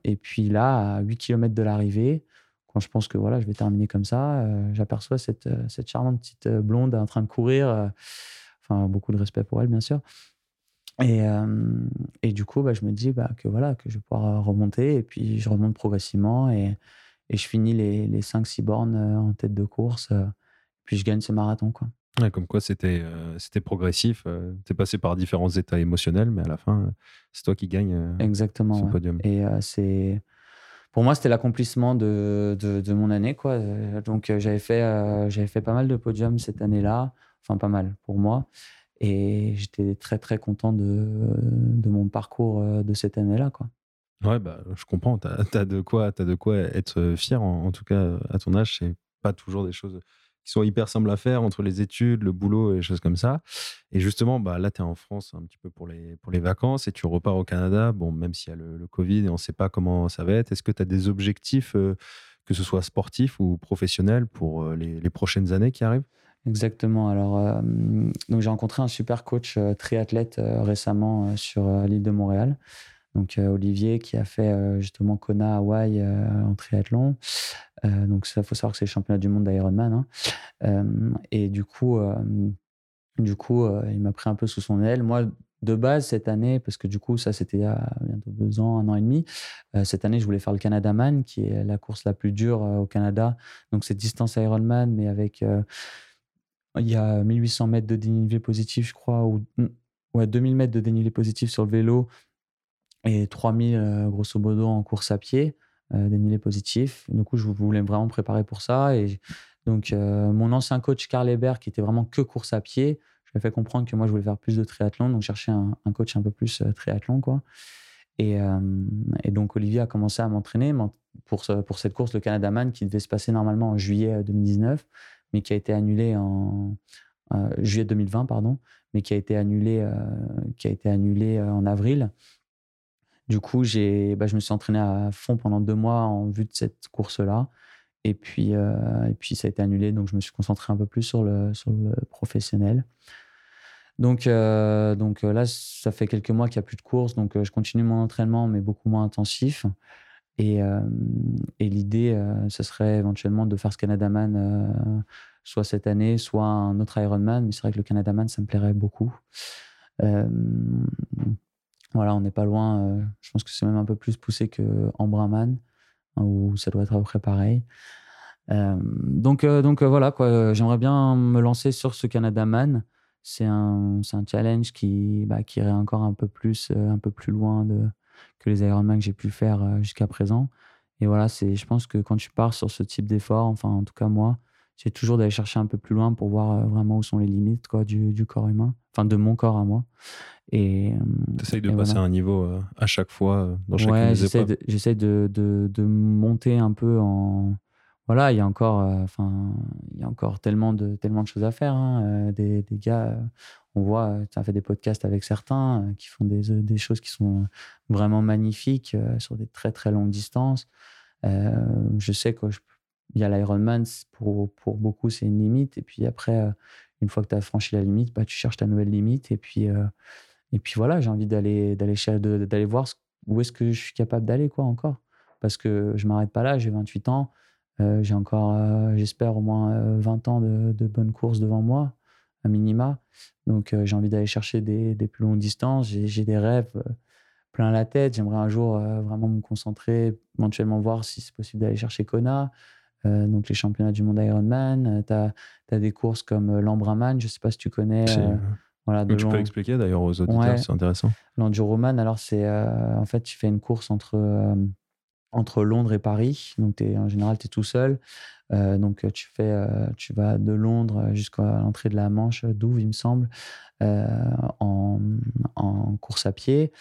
et puis là, à 8 km de l'arrivée, quand je pense que voilà, je vais terminer comme ça, j'aperçois cette, cette charmante petite blonde en train de courir. enfin, beaucoup de respect pour elle, bien sûr. Et, et du coup, bah, je me dis bah, que voilà, que je vais pouvoir remonter. Et puis, je remonte progressivement et, et je finis les, les 5-6 bornes en tête de course. Puis, je gagne ce marathon. Quoi. comme quoi, c'était c'était progressif. tu es passé par différents états émotionnels, mais à la fin, c'est toi qui gagnes Exactement, ce podium. Et c'est pour moi, c'était l'accomplissement de, de, de, mon année. Quoi. Donc, j'avais fait, j'avais fait pas mal de podiums cette année-là. Enfin, pas mal pour moi. Et j'étais très, très content de, de mon parcours euh, de cette année-là. Quoi. Ouais, bah, je comprends. Tu as, de quoi, as de quoi être fier. En, tout cas, à ton âge, c'est pas toujours des choses qui sont hyper simples à faire entre les études, le boulot et des choses comme ça. Et justement, bah, là, tu es en France un petit peu pour les, pour les vacances et tu repars au Canada. Bon, même s'il y a le, Covid et on ne sait pas comment ça va être, est-ce que tu as des objectifs, euh, que ce soit sportifs ou professionnels, pour euh, les, les prochaines années qui arrivent? Exactement. Alors, euh, j'ai rencontré un super coach triathlète récemment sur l'île de Montréal. Donc Olivier qui a fait justement Kona Hawaï en triathlon. donc ça, faut savoir que c'est le championnat du monde d'Ironman. Hein. et du coup, du coup, il m'a pris un peu sous son aile. Moi, de base cette année, parce que du coup, ça c'était il y a bientôt deux ans, un an et demi. cette année, je voulais faire le Canada Man, qui est la course la plus dure au Canada. Donc c'est distance Ironman, mais avec il y a 1800 mètres de dénivelé positif, je crois, ou ouais, 2000 mètres de dénivelé positif sur le vélo et 3000 euh, grosso modo en course à pied, euh, dénivelé positif. du coup, je voulais vraiment préparer pour ça. Et donc, euh, mon ancien coach Karl Hébert, qui était vraiment que course à pied, je lui ai fait comprendre que moi, je voulais faire plus de triathlon. Donc, chercher un, un coach un peu plus triathlon, quoi. Et, donc, Olivier a commencé à m'entraîner pour, pour cette course, le Canada Man, qui devait se passer normalement en juillet 2019 mais qui a été annulé en euh, juillet 2020, pardon, mais qui a été annulé, euh, qui a été annulé euh, en avril. Du coup, j'ai, bah, je me suis entraîné à fond pendant deux mois en vue de cette course-là. Et puis, et puis, ça a été annulé, donc je me suis concentré un peu plus sur le, sur le professionnel. Donc, donc là, ça fait quelques mois qu'il n'y a plus de course, donc je continue mon entraînement, mais beaucoup moins intensif. Et, et l'idée, ce serait éventuellement de faire ce Canadaman soit cette année, soit un autre Ironman. Mais c'est vrai que le Canadaman, ça me plairait beaucoup. Voilà, on n'est pas loin. je pense que c'est même un peu plus poussé que Embrunman, hein, où ça doit être à peu près pareil. donc, donc voilà, quoi. J'aimerais bien me lancer sur ce Canadaman. C'est un, un challenge qui, bah, qui irait encore un peu plus, un peu plus loin de, que les Ironman que j'ai pu faire euh, jusqu'à présent. Et voilà, je pense que quand tu pars sur ce type d'effort, enfin en tout cas moi, c'est toujours d'aller chercher un peu plus loin pour voir euh, vraiment où sont les limites quoi, du, du corps humain, enfin de mon corps à moi. Et euh, tu essayes de passer à un niveau à chaque fois dans chacune ouais. J'essaie de, de, de, monter un peu en. Voilà, il y a encore, enfin, il y a encore tellement de, tellement de choses à faire. Hein. Des, des, gars, on voit, tu as fait des podcasts avec certains euh, qui font des, euh, des, choses qui sont vraiment magnifiques euh, sur des très très longues distances. je sais qu'il y a l'Ironman, pour, pour beaucoup, c'est une limite. Et puis après, une fois que tu as franchi la limite, bah, tu cherches ta nouvelle limite. Et puis, et puis voilà, j'ai envie d'aller d'aller voir où est-ce que je suis capable d'aller quoi encore. Parce que je m'arrête pas là, j'ai 28 ans. j'ai encore, j'espère, au moins 20 ans de, bonnes courses devant moi minima. Donc, euh, j'ai envie d'aller chercher des, plus longues distances. J'ai des rêves euh, plein la tête. J'aimerais un jour vraiment me concentrer, éventuellement voir si c'est possible d'aller chercher Kona. Donc les championnats du monde Ironman. tu as, des courses comme l'Ambraman, je ne sais pas si tu connais. voilà, tu peux expliquer d'ailleurs aux auditeurs, c'est intéressant. L'Enduroman, alors c'est en fait, tu fais une course entre, entre Londres et Paris. Donc es, en général, tu es tout seul. donc tu, fais, tu vas de Londres jusqu'à l'entrée de la Manche, d'où il me semble, en, en, course à pied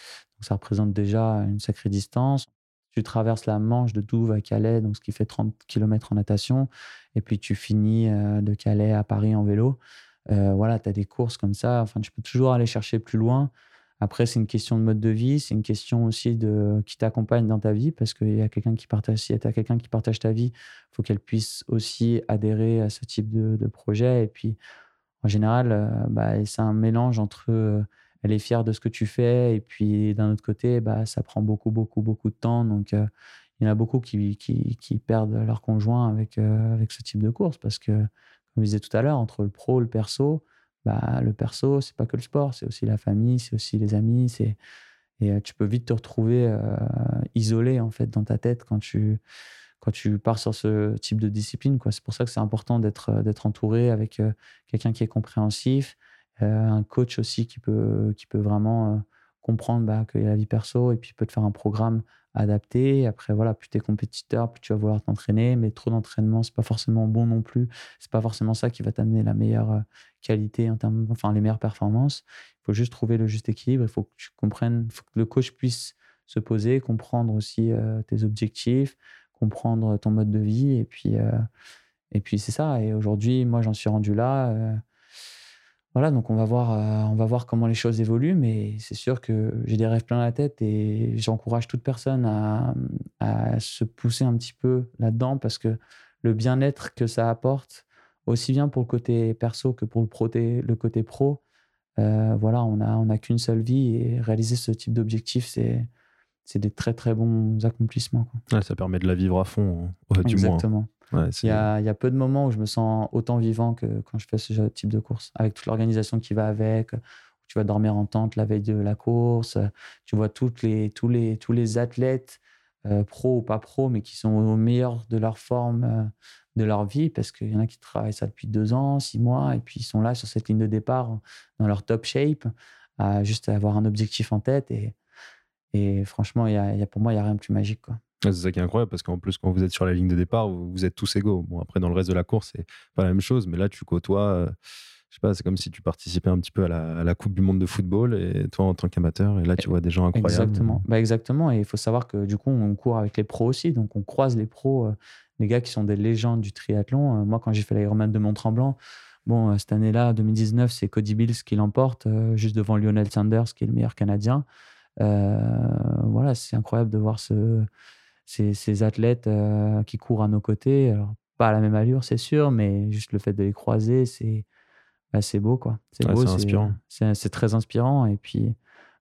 ça représente déjà une sacrée distance. Tu traverses la Manche de Douve à Calais, donc ce qui fait 30 km en natation. Et puis tu finis euh, de Calais à Paris en vélo. Euh, voilà, tu as des courses comme ça. Enfin, tu peux toujours aller chercher plus loin. Après, c'est une question de mode de vie, c'est une question aussi de qui t'accompagne dans ta vie, parce qu'il y a quelqu'un qui partage. Si tu as quelqu'un qui partage ta vie, il faut qu'elle puisse aussi adhérer à ce type de, projet. Et puis, en général, euh, bah, c'est un mélange entre elle est fière de ce que tu fais. Et puis d'un autre côté, bah, ça prend beaucoup, beaucoup, beaucoup de temps. Donc euh, il y en a beaucoup qui, qui, perdent leur conjoint avec, euh, avec ce type de course parce que, comme je disais tout à l'heure, entre le pro le perso, bah, le perso, c'est pas que le sport, c'est aussi la famille, c'est aussi les amis. C'est... Et euh, tu peux vite te retrouver isolé en fait dans ta tête quand tu, quand tu pars sur ce type de discipline. C'est pour ça que c'est important d'être, d'être entouré avec quelqu'un qui est compréhensif, un coach aussi qui peut, qui peut vraiment euh, comprendre bah, qu'il y a la vie perso et puis peut te faire un programme adapté. Après, voilà, plus tu es compétiteur, plus tu vas vouloir t'entraîner, mais trop d'entraînement, c'est pas forcément bon non plus. C'est pas forcément ça qui va t'amener la meilleure euh, qualité, enfin les meilleures performances. Il faut juste trouver le juste équilibre. Il faut que tu comprennes, faut que le coach puisse se poser, comprendre aussi tes objectifs, comprendre ton mode de vie. Et puis, et puis c'est ça. Et aujourd'hui, moi, j'en suis rendu là. Voilà, donc on va voir, euh, on va voir comment les choses évoluent, mais c'est sûr que j'ai des rêves plein la tête et j'encourage toute personne à, se pousser un petit peu là-dedans parce que le bien-être que ça apporte, aussi bien pour le côté perso que pour le, le côté pro, euh, voilà, on n'a on a qu'une seule vie et réaliser ce type d'objectif, c'est c'est des très très bons accomplissements. ça permet de la vivre à fond, hein, du Exactement il, y il, y a, peu de moments où je me sens autant vivant que quand je fais ce type de course, avec toute l'organisation qui va avec. tu vas dormir en tente la veille de la course. Tu vois toutes les, tous, les, tous les athlètes, euh, pro ou pas pro, mais qui sont au meilleur de leur forme euh, de leur vie, parce qu'il y en a qui travaillent ça depuis deux ans, six mois, et puis ils sont là sur cette ligne de départ dans leur top shape, à juste avoir un objectif en tête. Et, et franchement, il y a, pour moi, il n'y a rien de plus magique. Quoi. C'est ça qui est incroyable parce qu'en plus, quand vous êtes sur la ligne de départ, vous, êtes tous égaux. Bon, après, dans le reste de la course, c'est pas la même chose, mais là, tu côtoies. Euh, je sais pas, c'est comme si tu participais un petit peu à la, Coupe du Monde de football et toi en tant qu'amateur, et là, tu vois des gens incroyables. Exactement. Bah, exactement. Et il faut savoir que du coup, on court avec les pros aussi. Donc, on croise les pros, euh, les gars qui sont des légendes du triathlon. Euh, moi, quand j'ai fait l'Ironman de Mont-Tremblant, bon, cette année-là, 2019, c'est Cody Bills qui l'emporte, juste devant Lionel Sanders, qui est le meilleur Canadien. voilà, c'est incroyable de voir ce ces, athlètes euh, qui courent à nos côtés. Alors, pas à la même allure, c'est sûr, mais juste le fait de les croiser, c'est bah, beau. quoi. C'est beau, c'est inspirant. C'est très inspirant. Et puis,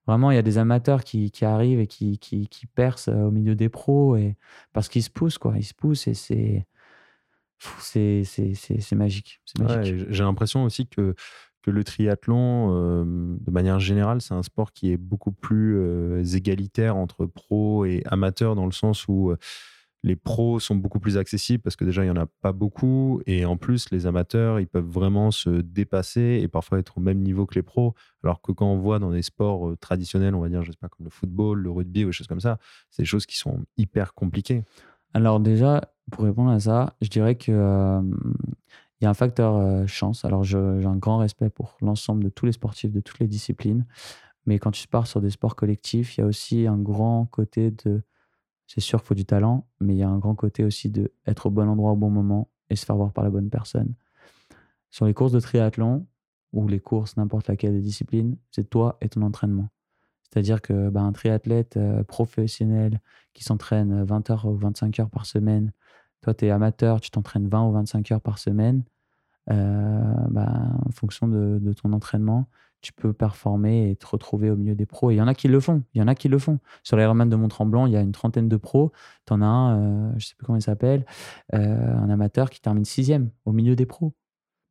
vraiment, il y a des amateurs qui, qui arrivent et qui, qui, qui, percent euh, au milieu des pros et, parce qu'ils se poussent. Quoi. Ils se poussent et c'est c'est magique. magique. J'ai l'impression aussi que que le triathlon, euh, de manière générale, c'est un sport qui est beaucoup plus euh, égalitaire entre pros et amateurs, dans le sens où euh, les pros sont beaucoup plus accessibles parce que déjà, il n'y en a pas beaucoup. Et en plus, les amateurs, ils peuvent vraiment se dépasser et parfois être au même niveau que les pros. Alors que quand on voit dans des sports traditionnels, on va dire, je sais pas, comme le football, le rugby ou des choses comme ça, c'est des choses qui sont hyper compliquées. Alors déjà, pour répondre à ça, je dirais que il y a un facteur euh, chance. Alors, j'ai un grand respect pour l'ensemble de tous les sportifs, de toutes les disciplines. Mais quand tu pars sur des sports collectifs, il y a aussi un grand côté de. C'est sûr qu'il faut du talent, mais il y a un grand côté aussi de être au bon endroit au bon moment et se faire voir par la bonne personne. Sur les courses de triathlon ou les courses, n'importe laquelle des disciplines, c'est toi et ton entraînement. C'est-à-dire que bah, un triathlète euh, professionnel qui s'entraîne 20 heures ou 25 heures par semaine, toi, tu es amateur, tu t'entraînes 20 ou 25 heures par semaine. Euh, bah, en fonction de, ton entraînement, tu peux performer et te retrouver au milieu des pros. Et il y en a qui le font. Il y en a qui le font. Sur l'Ironman de Mont-Tremblant, il y a une trentaine de pros. Tu en as un, euh, je sais plus comment il s'appelle, euh, un amateur qui termine sixième au milieu des pros.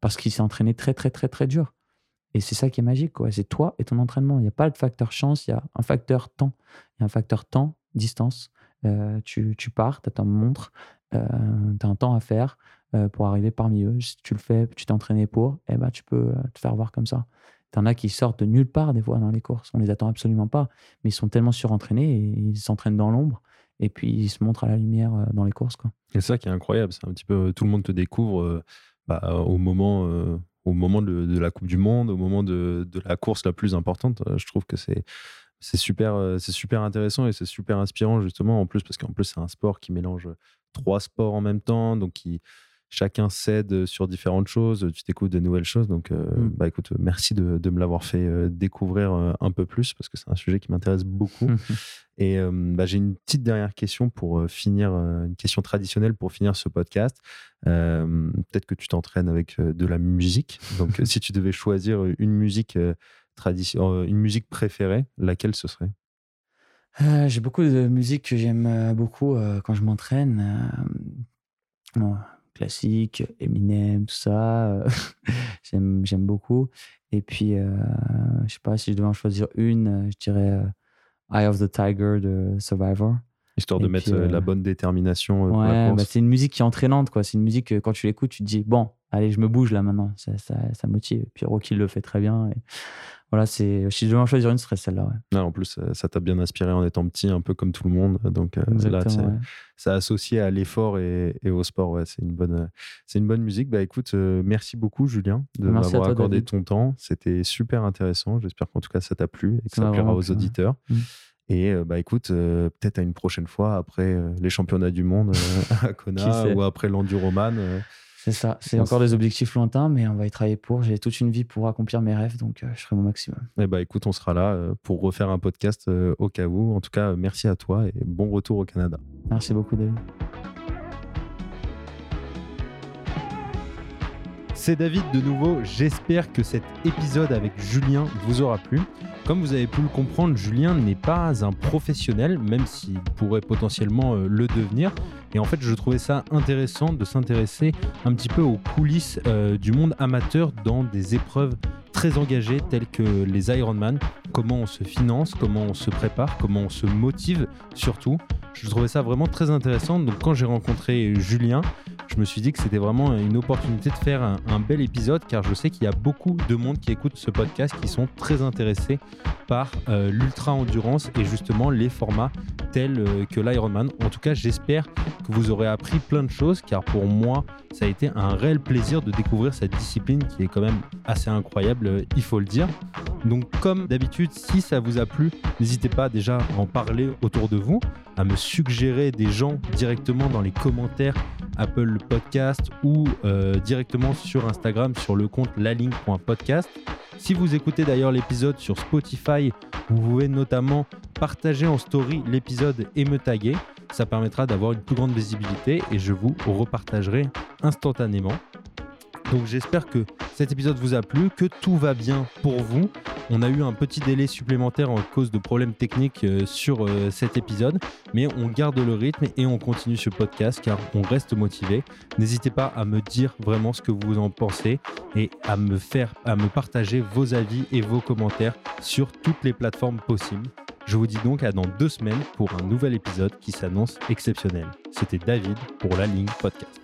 Parce qu'il s'est entraîné très, très, très, très dur. Et c'est ça qui est magique. C'est toi et ton entraînement. Il n'y a pas de facteur chance, il y a un facteur temps. Il y a un facteur temps, distance. Euh, tu, tu, pars, tu as ta montre, euh, tu as un temps à faire pour arriver parmi eux. Si tu le fais, tu t'es entraîné pour, eh ben, tu peux te faire voir comme ça. Tu en as qui sortent de nulle part des fois dans les courses. On les attend absolument pas, mais ils sont tellement surentraînés et ils s'entraînent dans l'ombre et puis ils se montrent à la lumière dans les courses. Et ça qui est incroyable, c'est un petit peu tout le monde te découvre bah, au moment au moment de, la Coupe du Monde, au moment de, la course la plus importante. Euh, je trouve que c'est c'est super, euh, c'est super intéressant et c'est super inspirant justement en plus parce qu'en plus c'est un sport qui mélange trois sports en même temps, donc qui chacun cède sur différentes choses, tu t'écoutes de nouvelles choses. Donc, euh, mm. bah, écoute, merci de, me l'avoir fait découvrir un peu plus parce que c'est un sujet qui m'intéresse beaucoup. Et bah, j'ai une petite dernière question pour finir, une question traditionnelle pour finir ce podcast. Peut-être que tu t'entraînes avec de la musique. Donc, si tu devais choisir une musique tradition, une musique préférée, laquelle ce serait? J'ai beaucoup de musique que j'aime beaucoup quand je m'entraîne. classique, Eminem, tout ça. j'aime beaucoup. Et puis, je sais pas si je devais en choisir une, je dirais Eye of the Tiger de Survivor. Histoire de mettre euh, la euh, bonne détermination euh, ouais, bah, c'est une musique qui est entraînante, quoi. C'est une musique que quand tu l'écoutes, tu te dis, bon, allez, je me bouge là maintenant. Ça, ça, ça motive. Puis Rocky le fait très bien. Et voilà, c'est, si je devais en choisir une, ce serait celle-là. Ouais. en plus, ça t'a bien inspiré en étant petit, un peu comme tout le monde. Donc là, ça associé à l'effort et, au sport. Ouais, c'est une bonne, c'est une bonne musique. Bah écoute, merci beaucoup, Julien, de m'avoir accordé ton temps. C'était super intéressant. J'espère qu'en tout cas, ça t'a plu et que ça, plaira aux auditeurs. Mmh. Et bah écoute, peut-être à une prochaine fois après les championnats du monde à Kona ou après l'enduroman. c'est ça, c'est encore des objectifs lointains, mais on va y travailler pour. J'ai toute une vie pour accomplir mes rêves, donc je ferai mon maximum. Et bah écoute, on sera là pour refaire un podcast au cas où. En tout cas, merci à toi et bon retour au Canada. Merci beaucoup, David. C'est David de nouveau. J'espère que cet épisode avec Julien vous aura plu. Comme vous avez pu le comprendre, Julien n'est pas un professionnel, même s'il pourrait potentiellement euh, le devenir. Et en fait, je trouvais ça intéressant de s'intéresser un petit peu aux coulisses euh, du monde amateur dans des épreuves très engagées telles que les Ironman. Comment on se finance, comment on se prépare, comment on se motive surtout. Je trouvais ça vraiment très intéressant. Donc quand j'ai rencontré Julien, je me suis dit que c'était vraiment une opportunité de faire un, bel épisode car je sais qu'il y a beaucoup de monde qui écoute ce podcast qui sont très intéressés par euh, l'ultra endurance et justement les formats tels euh, que l'Ironman. En tout cas, j'espère que vous aurez appris plein de choses car pour moi, ça a été un réel plaisir de découvrir cette discipline qui est quand même assez incroyable, euh, il faut le dire. Donc comme d'habitude, si ça vous a plu, n'hésitez pas déjà à en parler autour de vous, à me suggérer des gens directement dans les commentaires Apple Podcast ou euh, directement sur Instagram sur le compte lalink.podcast. Si vous écoutez d'ailleurs l'épisode sur Spotify, vous pouvez notamment partager en story l'épisode et me taguer. Ça permettra d'avoir une plus grande visibilité et je vous repartagerai instantanément. Donc j'espère que cet épisode vous a plu, que tout va bien pour vous. On a eu un petit délai supplémentaire en cause de problèmes techniques euh, sur euh, cet épisode, mais on garde le rythme et on continue ce podcast car on reste motivé. N'hésitez pas à me dire vraiment ce que vous en pensez et à me faire, à me partager vos avis et vos commentaires sur toutes les plateformes possibles. Je vous dis donc à dans deux semaines pour un nouvel épisode qui s'annonce exceptionnel. C'était David pour la ligne podcast.